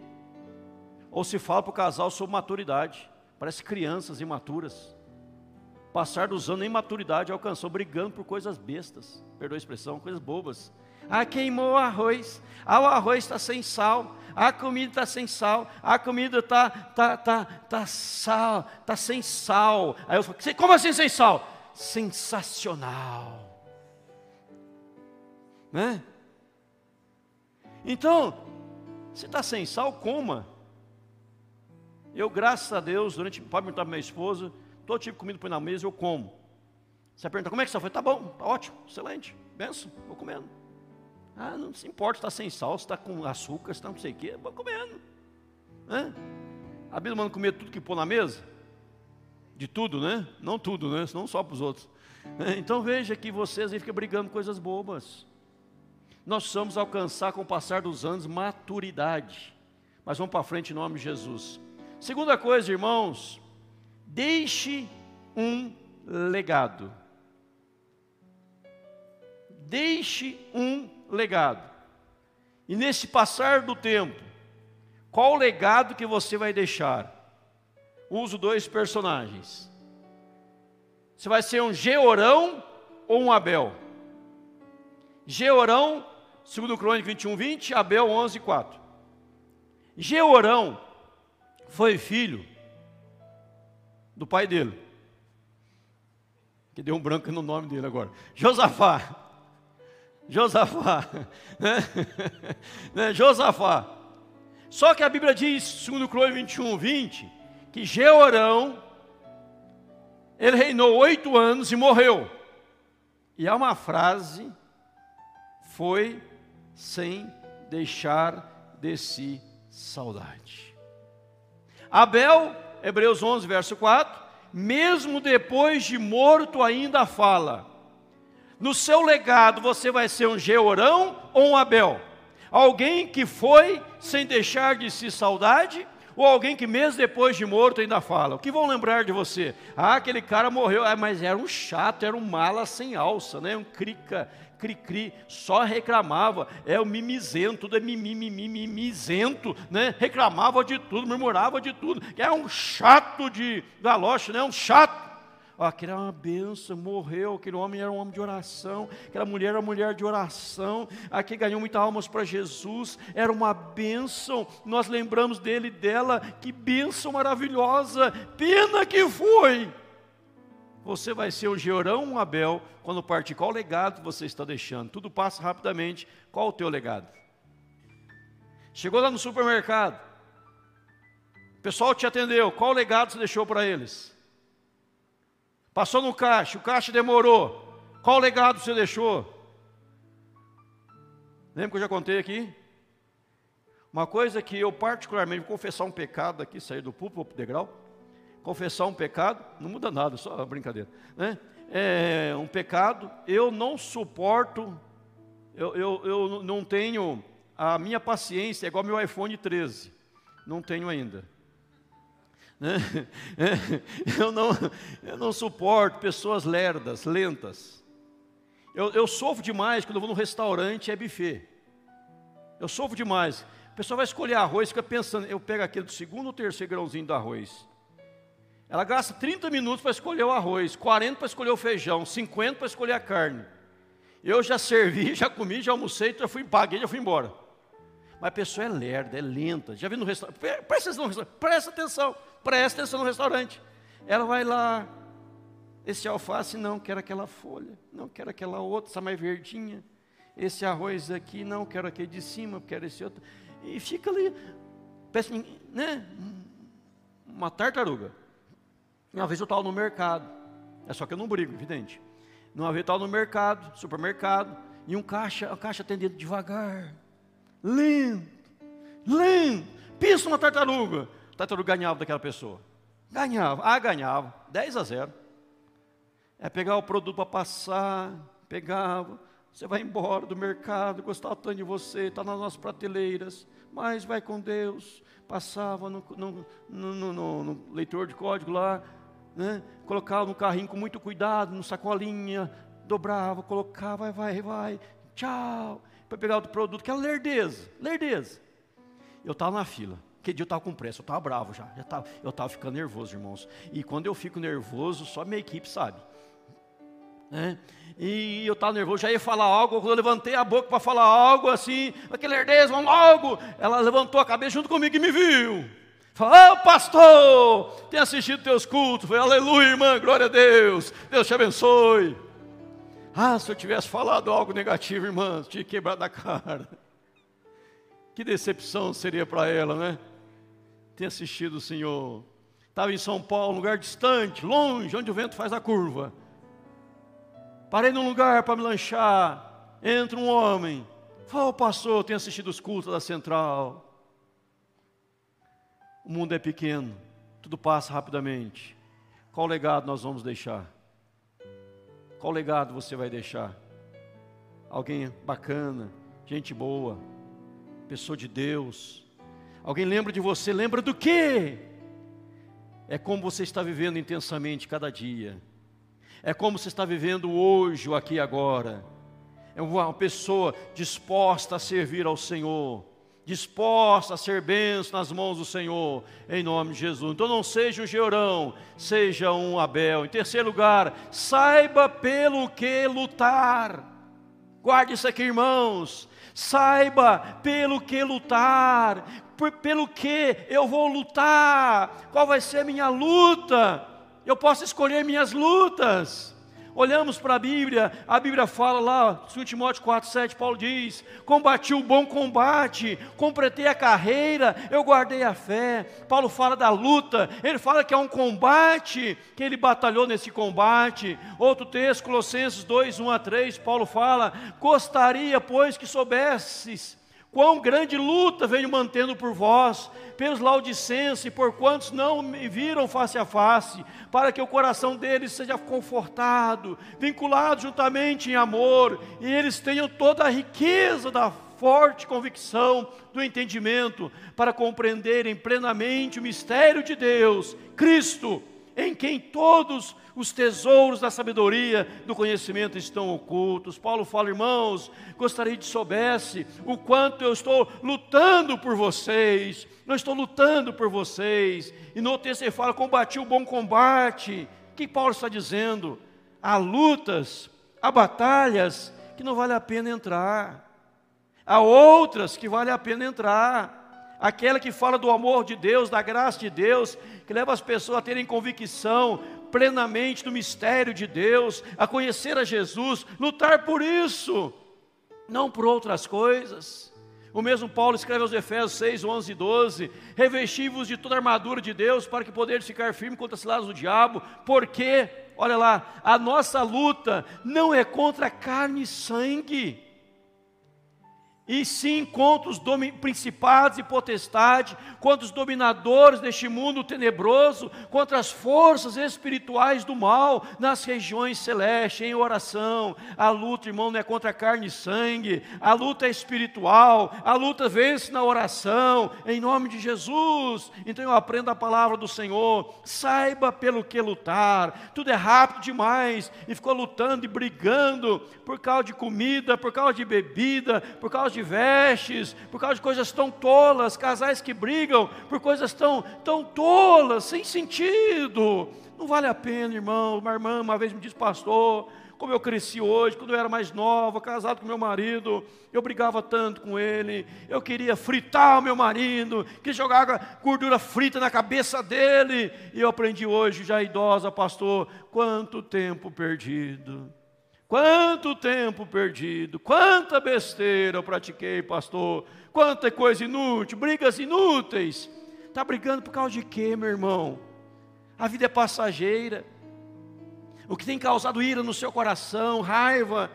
ou se fala para o casal sobre maturidade. Parece crianças imaturas. Passar dos anos em maturidade alcançou brigando por coisas bestas, perdoa a expressão, coisas bobas. Ah, queimou o arroz. Ah, o arroz está sem sal. Ah, a comida está sem sal. Ah, a comida está tá, tá, tá sal, tá sem sal. Aí eu falo, como assim sem sal? Sensacional. Né? Então, se está sem sal, coma. Eu, graças a Deus, durante, pode perguntar para minha esposa, todo tipo de comida põe na mesa, eu como. Você pergunta, como é que está? Foi, tá bom, tá ótimo, excelente, benção, vou comendo. Ah, não se importa está sem sal, está com açúcar, está não sei o quê, vou comendo. Né? A Bíblia manda comer tudo que pôr na mesa? De tudo, né? Não tudo, né? Não só para os outros. Então veja que vocês aí ficam brigando coisas bobas. Nós precisamos alcançar com o passar dos anos maturidade. Mas vamos para frente em nome de Jesus. Segunda coisa, irmãos, deixe um legado. Deixe um legado. E nesse passar do tempo, qual o legado que você vai deixar? Uso dois personagens. Você vai ser um Georão ou um Abel? Georão, segundo Crônica 21, 20, Abel 11, 4. Georão foi filho do pai dele, que deu um branco no nome dele agora, Josafá. Josafá. *laughs* Né? né? Josafá. Só que a Bíblia diz, segundo Crônica 21, 20, que Georão, ele reinou oito anos e morreu. E há uma frase, foi sem deixar de si saudade. Abel, Hebreus 11, verso 4, mesmo depois de morto ainda fala, no seu legado você vai ser um Georão ou um Abel? Alguém que foi sem deixar de si saudade? Ou alguém que mesmo depois de morto ainda fala? O que vão lembrar de você? Ah, aquele cara morreu, ah, mas era um chato, era um mala sem alça, né? um crica, cri-cri, só reclamava, é o mimizento, tudo é mimi, mimi, mimizento, né? reclamava de tudo, murmurava de tudo, é um chato de galoche, né? um chato aquele era uma benção, morreu, aquele homem era um homem de oração, aquela mulher era uma mulher de oração, aquele ganhou muitas almas para Jesus, era uma benção, nós lembramos dele e dela, que benção maravilhosa, pena que foi. Você vai ser um Georão, um Abel, quando partir, qual legado você está deixando? Tudo passa rapidamente, qual o teu legado? Chegou lá no supermercado, o pessoal te atendeu, qual legado você deixou para eles? Passou no caixa, o caixa demorou. Qual legado você deixou? Lembra que eu já contei aqui? Uma coisa que eu particularmente, vou confessar um pecado aqui, sair do púlpito para o degrau. Confessar um pecado, não muda nada, só uma brincadeira. Né? É um pecado, eu não suporto, eu, eu, eu não tenho, a minha paciência é igual meu iPhone 13, não tenho ainda. Né? *laughs* Eu, não, eu não suporto pessoas lerdas, lentas. Eu, eu sofro demais quando eu vou num restaurante é buffet. Eu sofro demais. pessoa vai escolher arroz, fica pensando, eu pego aquele do segundo ou terceiro grãozinho do arroz. Ela gasta 30 minutos para escolher o arroz, 40 para escolher o feijão, 50 para escolher a carne. Eu já servi, *laughs* já comi, já almocei, já fui, paguei, já fui embora. Mas a pessoa é lerda, é lenta. Já vi no restaurante, presta atenção no restaurante, presta atenção, presta atenção no restaurante. Ela vai lá, esse alface não, quero aquela folha, não quero aquela outra, essa mais verdinha. Esse arroz aqui, não, quero aquele de cima, quero esse outro. E fica ali, parece, né? Uma tartaruga. Uma vez eu estava no mercado, é só que eu não brigo, evidente. Uma vez eu estava no mercado, supermercado, e um caixa, o caixa atendendo devagar, lento, lento, pisa uma tartaruga. A tartaruga ganhava daquela pessoa. Ganhava, ah, ganhava, 10 a 0. É pegar o produto para passar, pegava, você vai embora do mercado, gostava tanto de você, está nas nossas prateleiras, mas vai com Deus. Passava no, no, no, no leitor de código lá, né? colocava no carrinho com muito cuidado, no sacolinha, dobrava, colocava, vai, vai, vai, tchau, para pegar outro produto, que era lerdeza, lerdeza. Eu estava na fila, que dia eu estava com pressa, eu estava bravo já, já tava, eu estava ficando nervoso, irmãos. E quando eu fico nervoso, só minha equipe sabe. Né? E eu estava nervoso, já ia falar algo, eu levantei a boca para falar algo assim, aquele lerdeza, vamos logo. Ela levantou a cabeça junto comigo e me viu. Falou, oh, pastor, tem assistido teus cultos. Falei, aleluia, irmã, glória a Deus. Deus te abençoe. Ah, se eu tivesse falado algo negativo, irmã, tinha quebrado a cara. Que decepção seria para ela, né? Tem assistido o Senhor. Estava em São Paulo, lugar distante, longe, onde o vento faz a curva. Parei num lugar para me lanchar. Entra um homem. Fala, pastor, tem assistido os cultos da central. O mundo é pequeno, tudo passa rapidamente. Qual legado nós vamos deixar? Qual legado você vai deixar? Alguém bacana, gente boa, pessoa de Deus. Alguém lembra de você? Lembra do quê? É como você está vivendo intensamente cada dia. É como você está vivendo hoje, aqui e agora. É uma pessoa disposta a servir ao Senhor disposta a ser benção nas mãos do Senhor, em nome de Jesus. Então não seja um Georão, seja um Abel. Em terceiro lugar, saiba pelo que lutar. Guarde isso aqui, irmãos. Saiba pelo que lutar, pelo que eu vou lutar, qual vai ser a minha luta. Eu posso escolher minhas lutas. Olhamos para a Bíblia, a Bíblia fala lá, 2 Timóteo 4, 7, Paulo diz: Combati o bom combate, completei a carreira, eu guardei a fé. Paulo fala da luta, ele fala que é um combate, que ele batalhou nesse combate. Outro texto, Colossenses 2, 1 a 3, Paulo fala: Gostaria, pois, que soubesses Quão grande luta venho mantendo por vós, pelos laudicenses e por quantos não me viram face a face, para que o coração deles seja confortado, vinculado juntamente em amor, e eles tenham toda a riqueza da forte convicção do entendimento, para compreenderem plenamente o mistério de Deus, Cristo, em quem todos os tesouros da sabedoria, do conhecimento estão ocultos. Paulo fala, irmãos, gostaria de soubesse o quanto eu estou lutando por vocês, eu estou lutando por vocês. E no texto ele fala, combati o bom combate. O que Paulo está dizendo? Há lutas, há batalhas que não vale a pena entrar. Há outras que vale a pena entrar. Aquela que fala do amor de Deus, da graça de Deus, que leva as pessoas a terem convicção plenamente do mistério de Deus, a conhecer a Jesus, lutar por isso, não por outras coisas. O mesmo Paulo escreve aos Efésios 6, 11 e 12: Revesti-vos de toda a armadura de Deus para que poderes ficar firme contra as ciladas do diabo, porque, olha lá, a nossa luta não é contra carne e sangue, e sim contra os principados e potestades, contra os dominadores deste mundo tenebroso, contra as forças espirituais do mal nas regiões celestes, em oração. A luta, irmão, não é contra carne e sangue, a luta é espiritual, a luta vence na oração, em nome de Jesus. Então eu aprendo a palavra do Senhor, saiba pelo que lutar, tudo é rápido demais, e ficou lutando e brigando por causa de comida, por causa de bebida, por causa de vestes, por causa de coisas tão tolas, casais que brigam por coisas tão, tão tolas, sem sentido. Não vale a pena, irmão. Uma irmã uma vez me disse, pastor, como eu cresci hoje, quando eu era mais nova, casado com meu marido, eu brigava tanto com ele, eu queria fritar o meu marido, que jogava gordura frita na cabeça dele, e eu aprendi hoje, já idosa, pastor, quanto tempo perdido. Quanto tempo perdido, quanta besteira eu pratiquei, pastor, quanta coisa inútil, brigas inúteis. Está brigando por causa de quê, meu irmão? A vida é passageira o que tem causado ira no seu coração, raiva,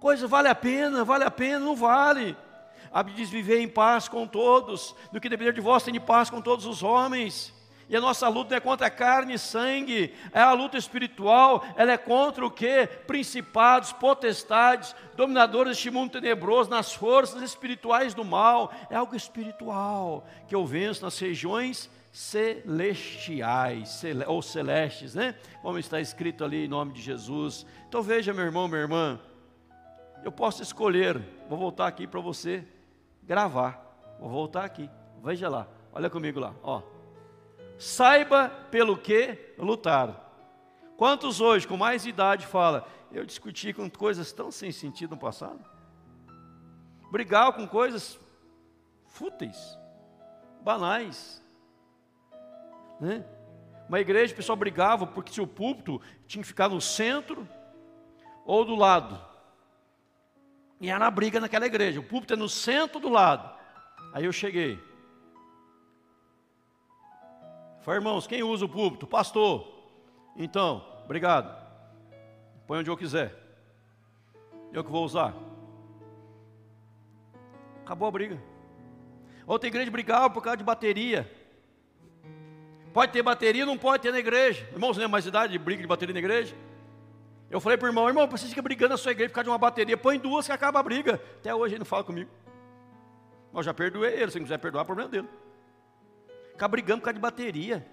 coisa vale a pena, vale a pena, não vale. A Bíblia diz viver em paz com todos, do que depender de vós tem de paz com todos os homens. E a nossa luta é contra carne e sangue, é a luta espiritual, ela é contra o que? Principados, potestades, dominadores deste mundo tenebroso, nas forças espirituais do mal. É algo espiritual que eu venço nas regiões celestiais, ou celestes, né? Como está escrito ali em nome de Jesus. Então veja, meu irmão, minha irmã, eu posso escolher, vou voltar aqui para você gravar. Vou voltar aqui. Veja lá, olha comigo lá, ó. Saiba pelo que lutar. Quantos hoje, com mais idade, fala, eu discuti com coisas tão sem sentido no passado? Brigava com coisas fúteis, banais, né? Uma igreja, o pessoal brigava porque se o púlpito tinha que ficar no centro ou do lado. E era a briga naquela igreja. O púlpito é no centro do lado. Aí eu cheguei. Falei, irmãos, quem usa o púlpito? Pastor. Então, obrigado. Põe onde eu quiser. Eu que vou usar. Acabou a briga. Outra igreja brigava por causa de bateria. Pode ter bateria, não pode ter na igreja. Irmãos, é mais idade de briga de bateria na igreja? Eu falei para o irmão, irmão, você fica brigando na sua igreja por causa de uma bateria, põe duas que acaba a briga. Até hoje ele não fala comigo. Mas eu já perdoei ele, se não quiser perdoar, é problema dele. Ficar brigando por causa de bateria.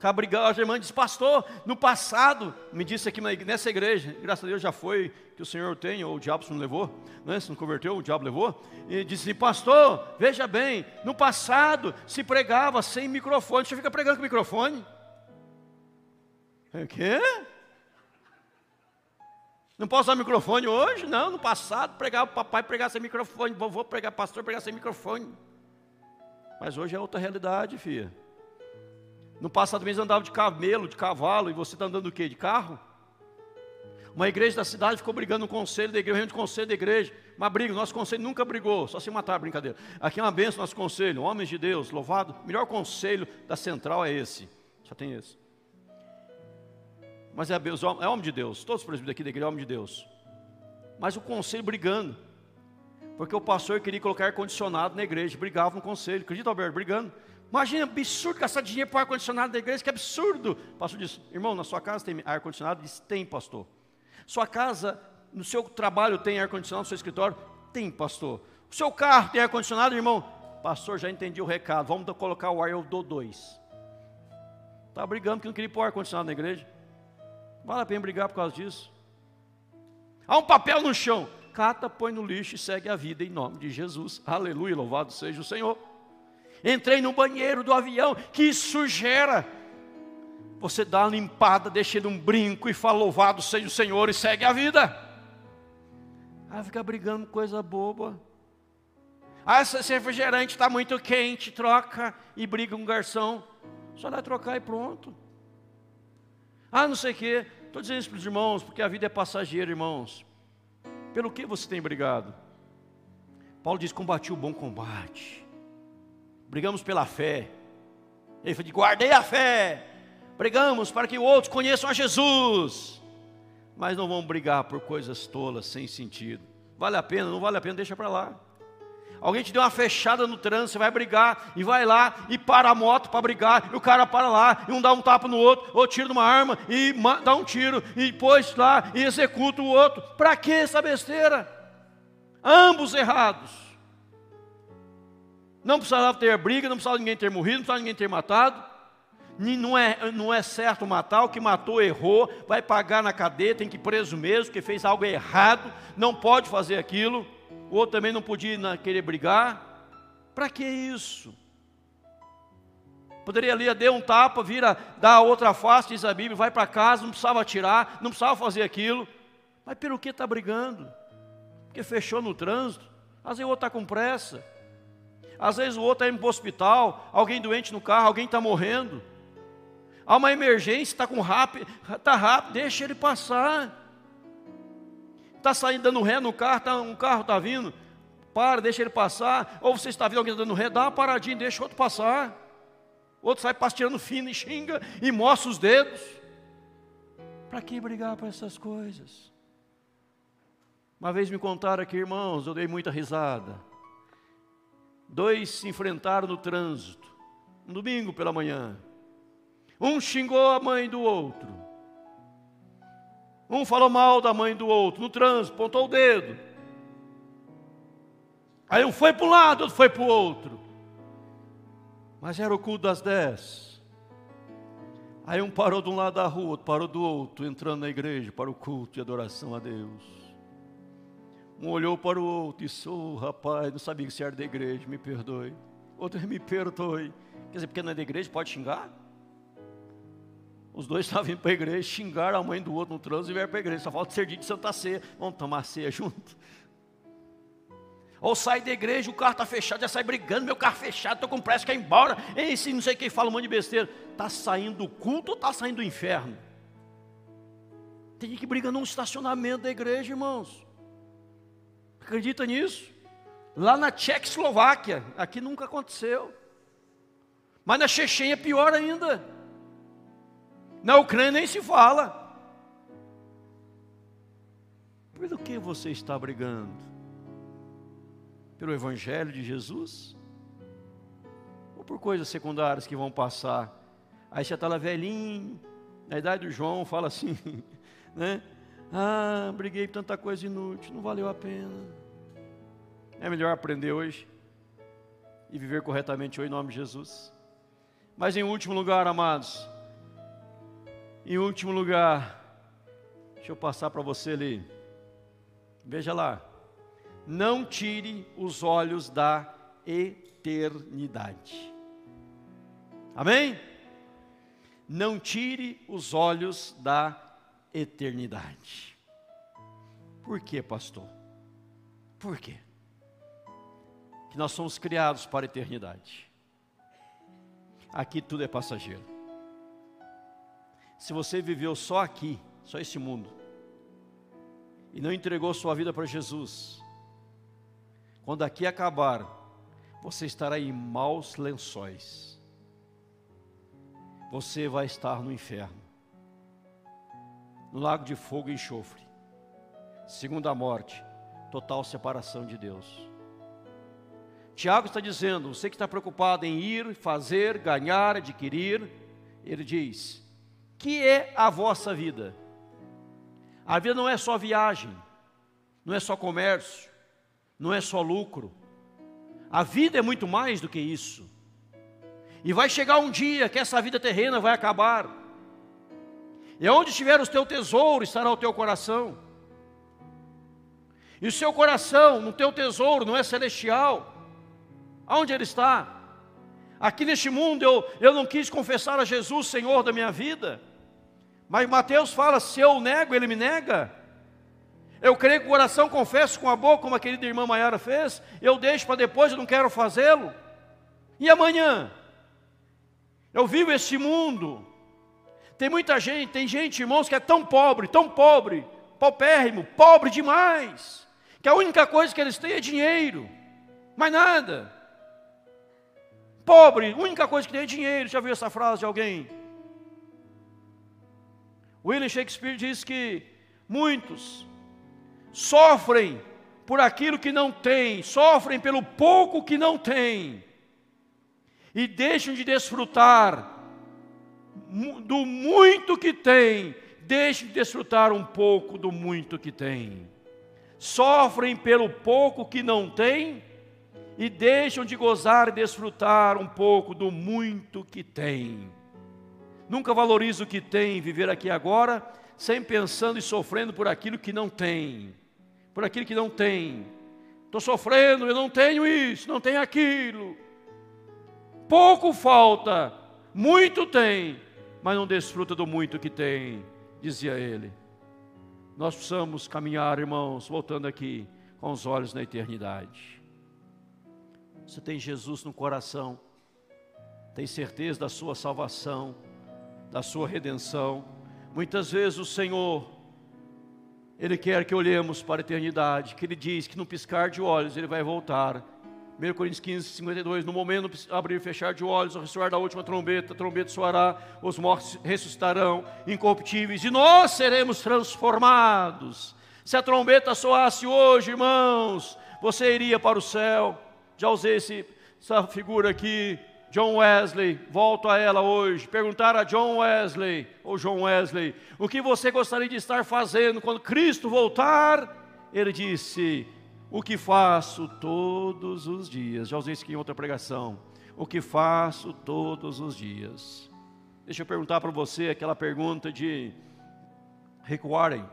Cabrigão, a irmã disse, pastor, no passado, me disse aqui nessa igreja, graças a Deus já foi, que o Senhor tem, ou o diabo se não levou, né? se não converteu, o diabo levou, e disse, pastor, veja bem, no passado se pregava sem microfone, você fica pregando com microfone? O quê? Não posso usar microfone hoje? Não, no passado pregava, papai pregava sem microfone, vovô pregava, pastor pregava sem microfone. Mas hoje é outra realidade, filha. No passado mês andava de camelo, de cavalo, e você está andando o quê? De carro? Uma igreja da cidade ficou brigando no conselho da igreja, no conselho da igreja, uma briga, nosso conselho nunca brigou, só se matar, brincadeira. Aqui é uma benção nosso conselho, homens de Deus, louvado, melhor conselho da central é esse, só tem esse. Mas é, é homem de Deus, todos os presbíteros aqui da igreja é homem de Deus. Mas o conselho brigando, porque o pastor queria colocar ar-condicionado na igreja, brigava no conselho, acredita Alberto, brigando. Imagina, absurdo gastar dinheiro para ar-condicionado da igreja, que absurdo. O pastor disse, irmão, na sua casa tem ar-condicionado? Disse, tem, pastor. Sua casa, no seu trabalho tem ar-condicionado, no seu escritório? Tem, pastor. O seu carro tem ar-condicionado, irmão? Pastor, já entendi o recado, vamos colocar o ar, eu dou dois. Estava brigando porque não queria pôr ar-condicionado na igreja. Vale a pena brigar por causa disso. Há um papel no chão. Cata, põe no lixo e segue a vida em nome de Jesus. Aleluia, louvado seja o Senhor entrei no banheiro do avião, que sujeira. Você dá uma limpada, deixa ele um brinco e fala, louvado seja o Senhor e segue a vida. Aí fica brigando com coisa boba. Ah, esse refrigerante está muito quente, troca e briga com um garçom. Só vai trocar e pronto. Ah, não sei o quê. Estou dizendo isso para os irmãos, porque a vida é passageira, irmãos. Pelo que você tem brigado? Paulo diz: combati o bom combate brigamos pela fé. Ele falou: guardei a fé, brigamos para que outros conheçam a Jesus, mas não vamos brigar por coisas tolas, sem sentido. Vale a pena? Não vale a pena, deixa para lá. Alguém te deu uma fechada no trânsito, você vai brigar e vai lá e para a moto para brigar, e o cara para lá, e um dá um tapa no outro, ou tira uma arma e dá um tiro, e depois lá e executa o outro. Para que essa besteira? Ambos errados. Não precisava ter briga, não precisava ninguém ter morrido, não precisava ninguém ter matado. Não é, não é certo matar, o que matou errou, vai pagar na cadeia, tem que ir preso mesmo, que fez algo errado, não pode fazer aquilo. O outro também não podia querer brigar. Para que isso? Poderia ali dar um tapa, vira, dar outra face, diz a Bíblia, vai para casa, não precisava tirar, não precisava fazer aquilo. Mas pelo que está brigando? Porque fechou no trânsito. Às vezes o outro está com pressa. Às vezes o outro está indo para o hospital, alguém doente no carro, alguém está morrendo. Há uma emergência, está com rápido, está rápido, deixa ele passar. Está saindo dando ré no carro, tá, um carro está vindo, para, deixa ele passar. Ou você está vendo alguém dando ré, dá uma paradinha, deixa outro passar. Outro sai passeando fino e xinga e mostra os dedos. Para que brigar por essas coisas? Uma vez me contaram aqui, irmãos, eu dei muita risada. Dois se enfrentaram no trânsito, um domingo pela manhã. Um xingou a mãe do outro. Um falou mal da mãe do outro no trânsito, apontou o dedo. Aí um foi para um lado, outro foi para o outro. Mas era o culto das dez. Aí um parou de um lado da rua, outro parou do outro, entrando na igreja para o culto e adoração a Deus. Um olhou para o outro e disse: oh, rapaz, não sabia que você era da igreja, me perdoe. Outro me perdoe. Quer dizer, porque não é da igreja, pode xingar? Os dois *laughs* estavam indo para a igreja, xingaram a mãe do outro no trânsito e vieram para a igreja. Só falta ser dia de Santa Ceia. Vamos tomar ceia junto. Ou sai da igreja, o carro está fechado, já sai brigando, meu carro fechado, estou com pressa, quer ir embora. Esse não sei quem fala um monte de besteira. Está saindo do culto ou está saindo do inferno? Tem que briga num estacionamento da igreja, irmãos. Acredita nisso? Lá na Tchecoslováquia, aqui nunca aconteceu. Mas na Chechênia é pior ainda. Na Ucrânia nem se fala. Por que você está brigando? Pelo Evangelho de Jesus? Ou por coisas secundárias que vão passar? Aí você está lá velhinho, na idade do João, fala assim, *laughs* né? Ah, briguei por tanta coisa inútil, não valeu a pena. É melhor aprender hoje e viver corretamente hoje em nome de Jesus. Mas em último lugar, amados, em último lugar, deixa eu passar para você ali. Veja lá. Não tire os olhos da eternidade. Amém? Não tire os olhos da eternidade. Por quê, pastor? Por quê? Que nós somos criados para a eternidade. Aqui tudo é passageiro. Se você viveu só aqui, só esse mundo, e não entregou sua vida para Jesus, quando aqui acabar, você estará em maus lençóis. Você vai estar no inferno, no lago de fogo e enxofre. Segunda morte, total separação de Deus. Tiago está dizendo: você que está preocupado em ir, fazer, ganhar, adquirir, ele diz: que é a vossa vida? A vida não é só viagem, não é só comércio, não é só lucro. A vida é muito mais do que isso. E vai chegar um dia que essa vida terrena vai acabar. E onde estiver o teu tesouro, estará o teu coração. E o seu coração, no teu tesouro, não é celestial. Aonde ele está? Aqui neste mundo eu, eu não quis confessar a Jesus Senhor da minha vida. Mas Mateus fala: se eu nego, ele me nega. Eu creio com o coração, confesso com a boca, como a querida irmã Maiara fez. Eu deixo para depois, eu não quero fazê-lo. E amanhã? Eu vivo este mundo. Tem muita gente, tem gente, irmãos, que é tão pobre, tão pobre, paupérrimo, pobre demais, que a única coisa que eles têm é dinheiro, mais nada. Pobre, a única coisa que tem é dinheiro. Já viu essa frase de alguém? William Shakespeare diz que muitos sofrem por aquilo que não têm, sofrem pelo pouco que não têm, e deixam de desfrutar do muito que têm, deixam de desfrutar um pouco do muito que têm. Sofrem pelo pouco que não têm e deixam de gozar e desfrutar um pouco do muito que têm. Nunca valoriza o que tem, viver aqui agora, sempre pensando e sofrendo por aquilo que não tem. Por aquilo que não tem. Estou sofrendo, eu não tenho isso, não tenho aquilo. Pouco falta, muito tem, mas não desfruta do muito que tem, dizia ele. Nós precisamos caminhar, irmãos, voltando aqui, com os olhos na eternidade. Você tem Jesus no coração, tem certeza da sua salvação, da sua redenção. Muitas vezes o Senhor, Ele quer que olhemos para a eternidade, que Ele diz que no piscar de olhos Ele vai voltar 1 Coríntios 15, 52, no momento abrir e fechar de olhos, ao ressoar da última trombeta, a trombeta soará, os mortos ressuscitarão, incorruptíveis, e nós seremos transformados. Se a trombeta soasse hoje, irmãos, você iria para o céu. Já usei esse, essa figura aqui, John Wesley, volto a ela hoje. Perguntar a John Wesley, ou John Wesley, o que você gostaria de estar fazendo quando Cristo voltar? Ele disse: o que faço todos os dias. Já usei isso aqui em outra pregação. O que faço todos os dias. Deixa eu perguntar para você aquela pergunta de Rick Warren.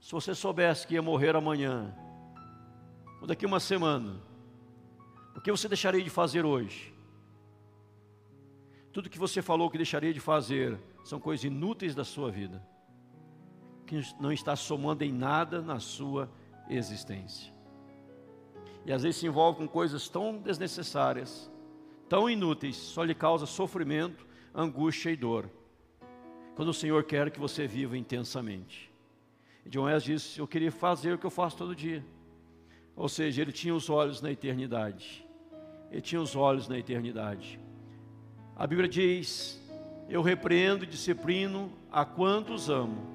Se você soubesse que ia morrer amanhã, ou daqui uma semana, o que você deixaria de fazer hoje? Tudo que você falou que deixaria de fazer são coisas inúteis da sua vida, que não está somando em nada na sua existência. E às vezes se envolve com coisas tão desnecessárias, tão inúteis, só lhe causa sofrimento, angústia e dor. Quando o Senhor quer que você viva intensamente. E John Wes disse: Eu queria fazer o que eu faço todo dia. Ou seja, ele tinha os olhos na eternidade. Ele tinha os olhos na eternidade. A Bíblia diz: Eu repreendo e disciplino a quantos amo.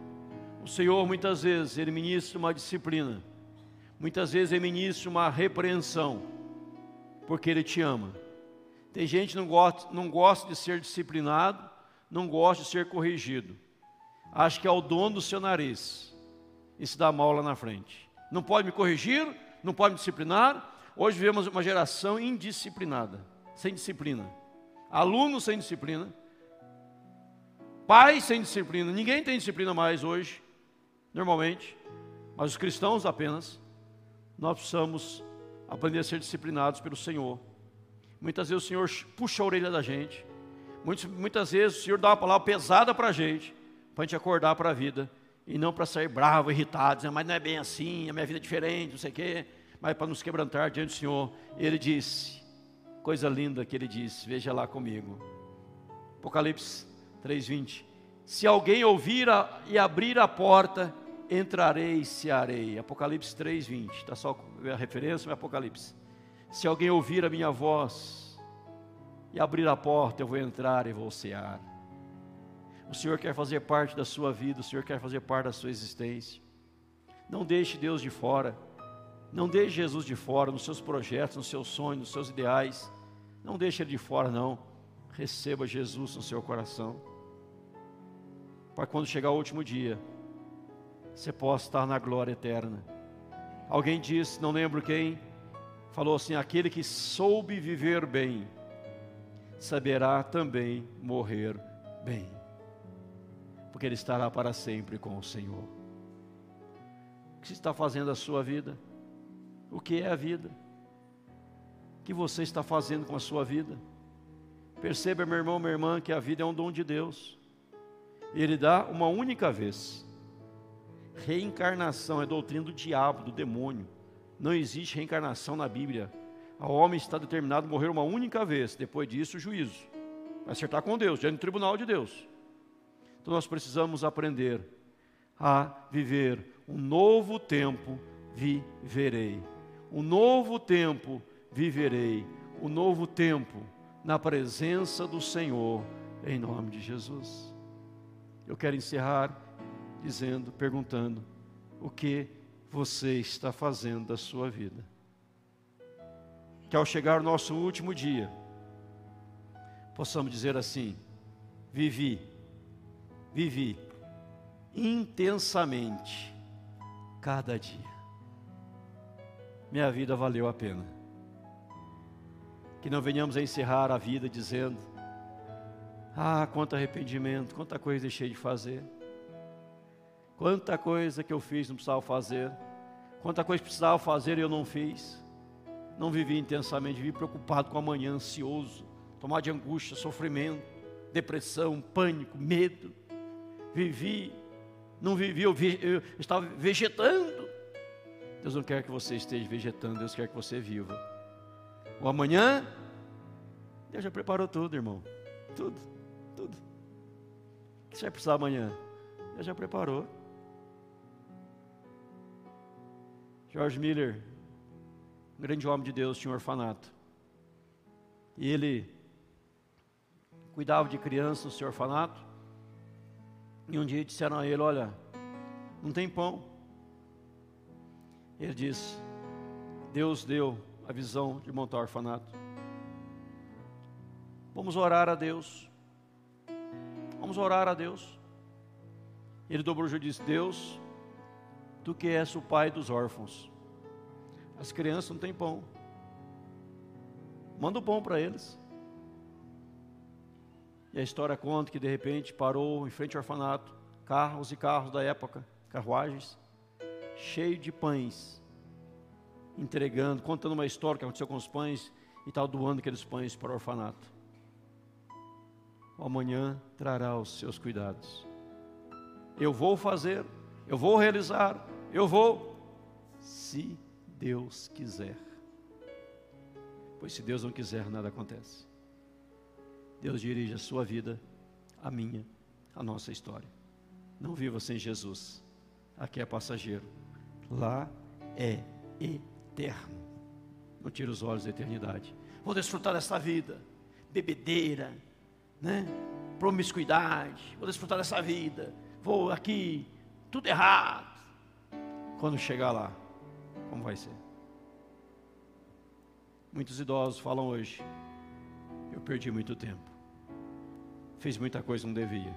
O Senhor muitas vezes ele ministra uma disciplina Muitas vezes ele ministra uma repreensão, porque ele te ama. Tem gente que não gosta, não gosta de ser disciplinado, não gosta de ser corrigido. Acha que é o dono do seu nariz e se dá mal lá na frente. Não pode me corrigir, não pode me disciplinar. Hoje vivemos uma geração indisciplinada, sem disciplina. Alunos sem disciplina, pais sem disciplina. Ninguém tem disciplina mais hoje, normalmente, mas os cristãos apenas nós precisamos aprender a ser disciplinados pelo Senhor. Muitas vezes o Senhor puxa a orelha da gente. Muitas, muitas vezes o Senhor dá uma palavra pesada para a gente, para a gente acordar para a vida. E não para sair bravo, irritado, dizendo, mas não é bem assim, a minha vida é diferente, não sei o quê. Mas para nos quebrantar diante do Senhor. Ele disse, coisa linda que ele disse, veja lá comigo. Apocalipse 3,20. Se alguém ouvir a, e abrir a porta, entrarei e cearei. Apocalipse 3, 20. Está só a referência, mas Apocalipse. Se alguém ouvir a minha voz e abrir a porta, eu vou entrar e vou cear. O Senhor quer fazer parte da sua vida, o Senhor quer fazer parte da sua existência. Não deixe Deus de fora. Não deixe Jesus de fora nos seus projetos, nos seus sonhos, nos seus ideais. Não deixe ele de fora, não. Receba Jesus no seu coração. Para quando chegar o último dia, você possa estar na glória eterna. Alguém disse, não lembro quem, falou assim: aquele que soube viver bem, saberá também morrer bem, porque ele estará para sempre com o Senhor. O que você está fazendo a sua vida? O que é a vida? O que você está fazendo com a sua vida? Perceba, meu irmão, minha irmã, que a vida é um dom de Deus. Ele dá uma única vez. Reencarnação é doutrina do diabo, do demônio. Não existe reencarnação na Bíblia. O homem está determinado a morrer uma única vez, depois disso, o juízo. Vai acertar com Deus, diante do tribunal de Deus. Então nós precisamos aprender a viver um novo tempo, viverei. Um novo tempo, viverei. Um novo tempo na presença do Senhor, em nome de Jesus. Eu quero encerrar dizendo, perguntando: o que você está fazendo da sua vida? Que ao chegar o nosso último dia, possamos dizer assim: vivi, vivi intensamente cada dia. Minha vida valeu a pena. Que não venhamos a encerrar a vida dizendo: Ah, quanto arrependimento, quanta coisa deixei de fazer. Quanta coisa que eu fiz não precisava fazer. Quanta coisa precisava fazer e eu não fiz. Não vivi intensamente, vivi preocupado com amanhã, ansioso, tomado de angústia, sofrimento, depressão, pânico, medo. Vivi, não vivi, eu, vi, eu estava vegetando. Deus não quer que você esteja vegetando, Deus quer que você viva. O amanhã, Deus já preparou tudo, irmão. Tudo, tudo. O que você vai precisar amanhã? Deus já preparou. George Miller, um grande homem de Deus, tinha um orfanato. E ele cuidava de crianças no seu orfanato. E um dia disseram a ele: Olha, não tem pão. Ele disse: Deus deu a visão de montar o orfanato. Vamos orar a Deus. Vamos orar a Deus. Ele dobrou e disse: Deus, tu que és o pai dos órfãos. As crianças não têm pão. Manda o pão para eles. E a história conta que de repente parou em frente ao orfanato, carros e carros da época, carruagens, cheio de pães, entregando, contando uma história que aconteceu com os pães e tal, doando aqueles pães para o orfanato. O amanhã trará os seus cuidados. Eu vou fazer, eu vou realizar, eu vou, se Deus quiser. Pois se Deus não quiser, nada acontece. Deus dirige a sua vida, a minha, a nossa história. Não viva sem Jesus. Aqui é passageiro. Lá é eterno. Não tire os olhos da eternidade. Vou desfrutar dessa vida. Bebedeira, né? Promiscuidade. Vou desfrutar dessa vida. Vou aqui, tudo errado. Quando chegar lá, como vai ser? Muitos idosos falam hoje: eu perdi muito tempo fez muita coisa que não devia.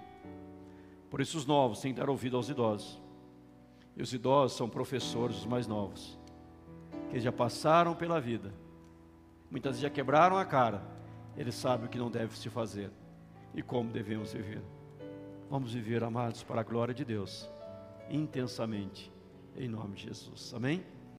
Por isso os novos têm que dar ouvido aos idosos. E os idosos são professores, os mais novos, que já passaram pela vida. Muitas vezes já quebraram a cara. Eles sabem o que não deve se fazer e como devemos viver. Vamos viver, amados, para a glória de Deus, intensamente, em nome de Jesus. Amém?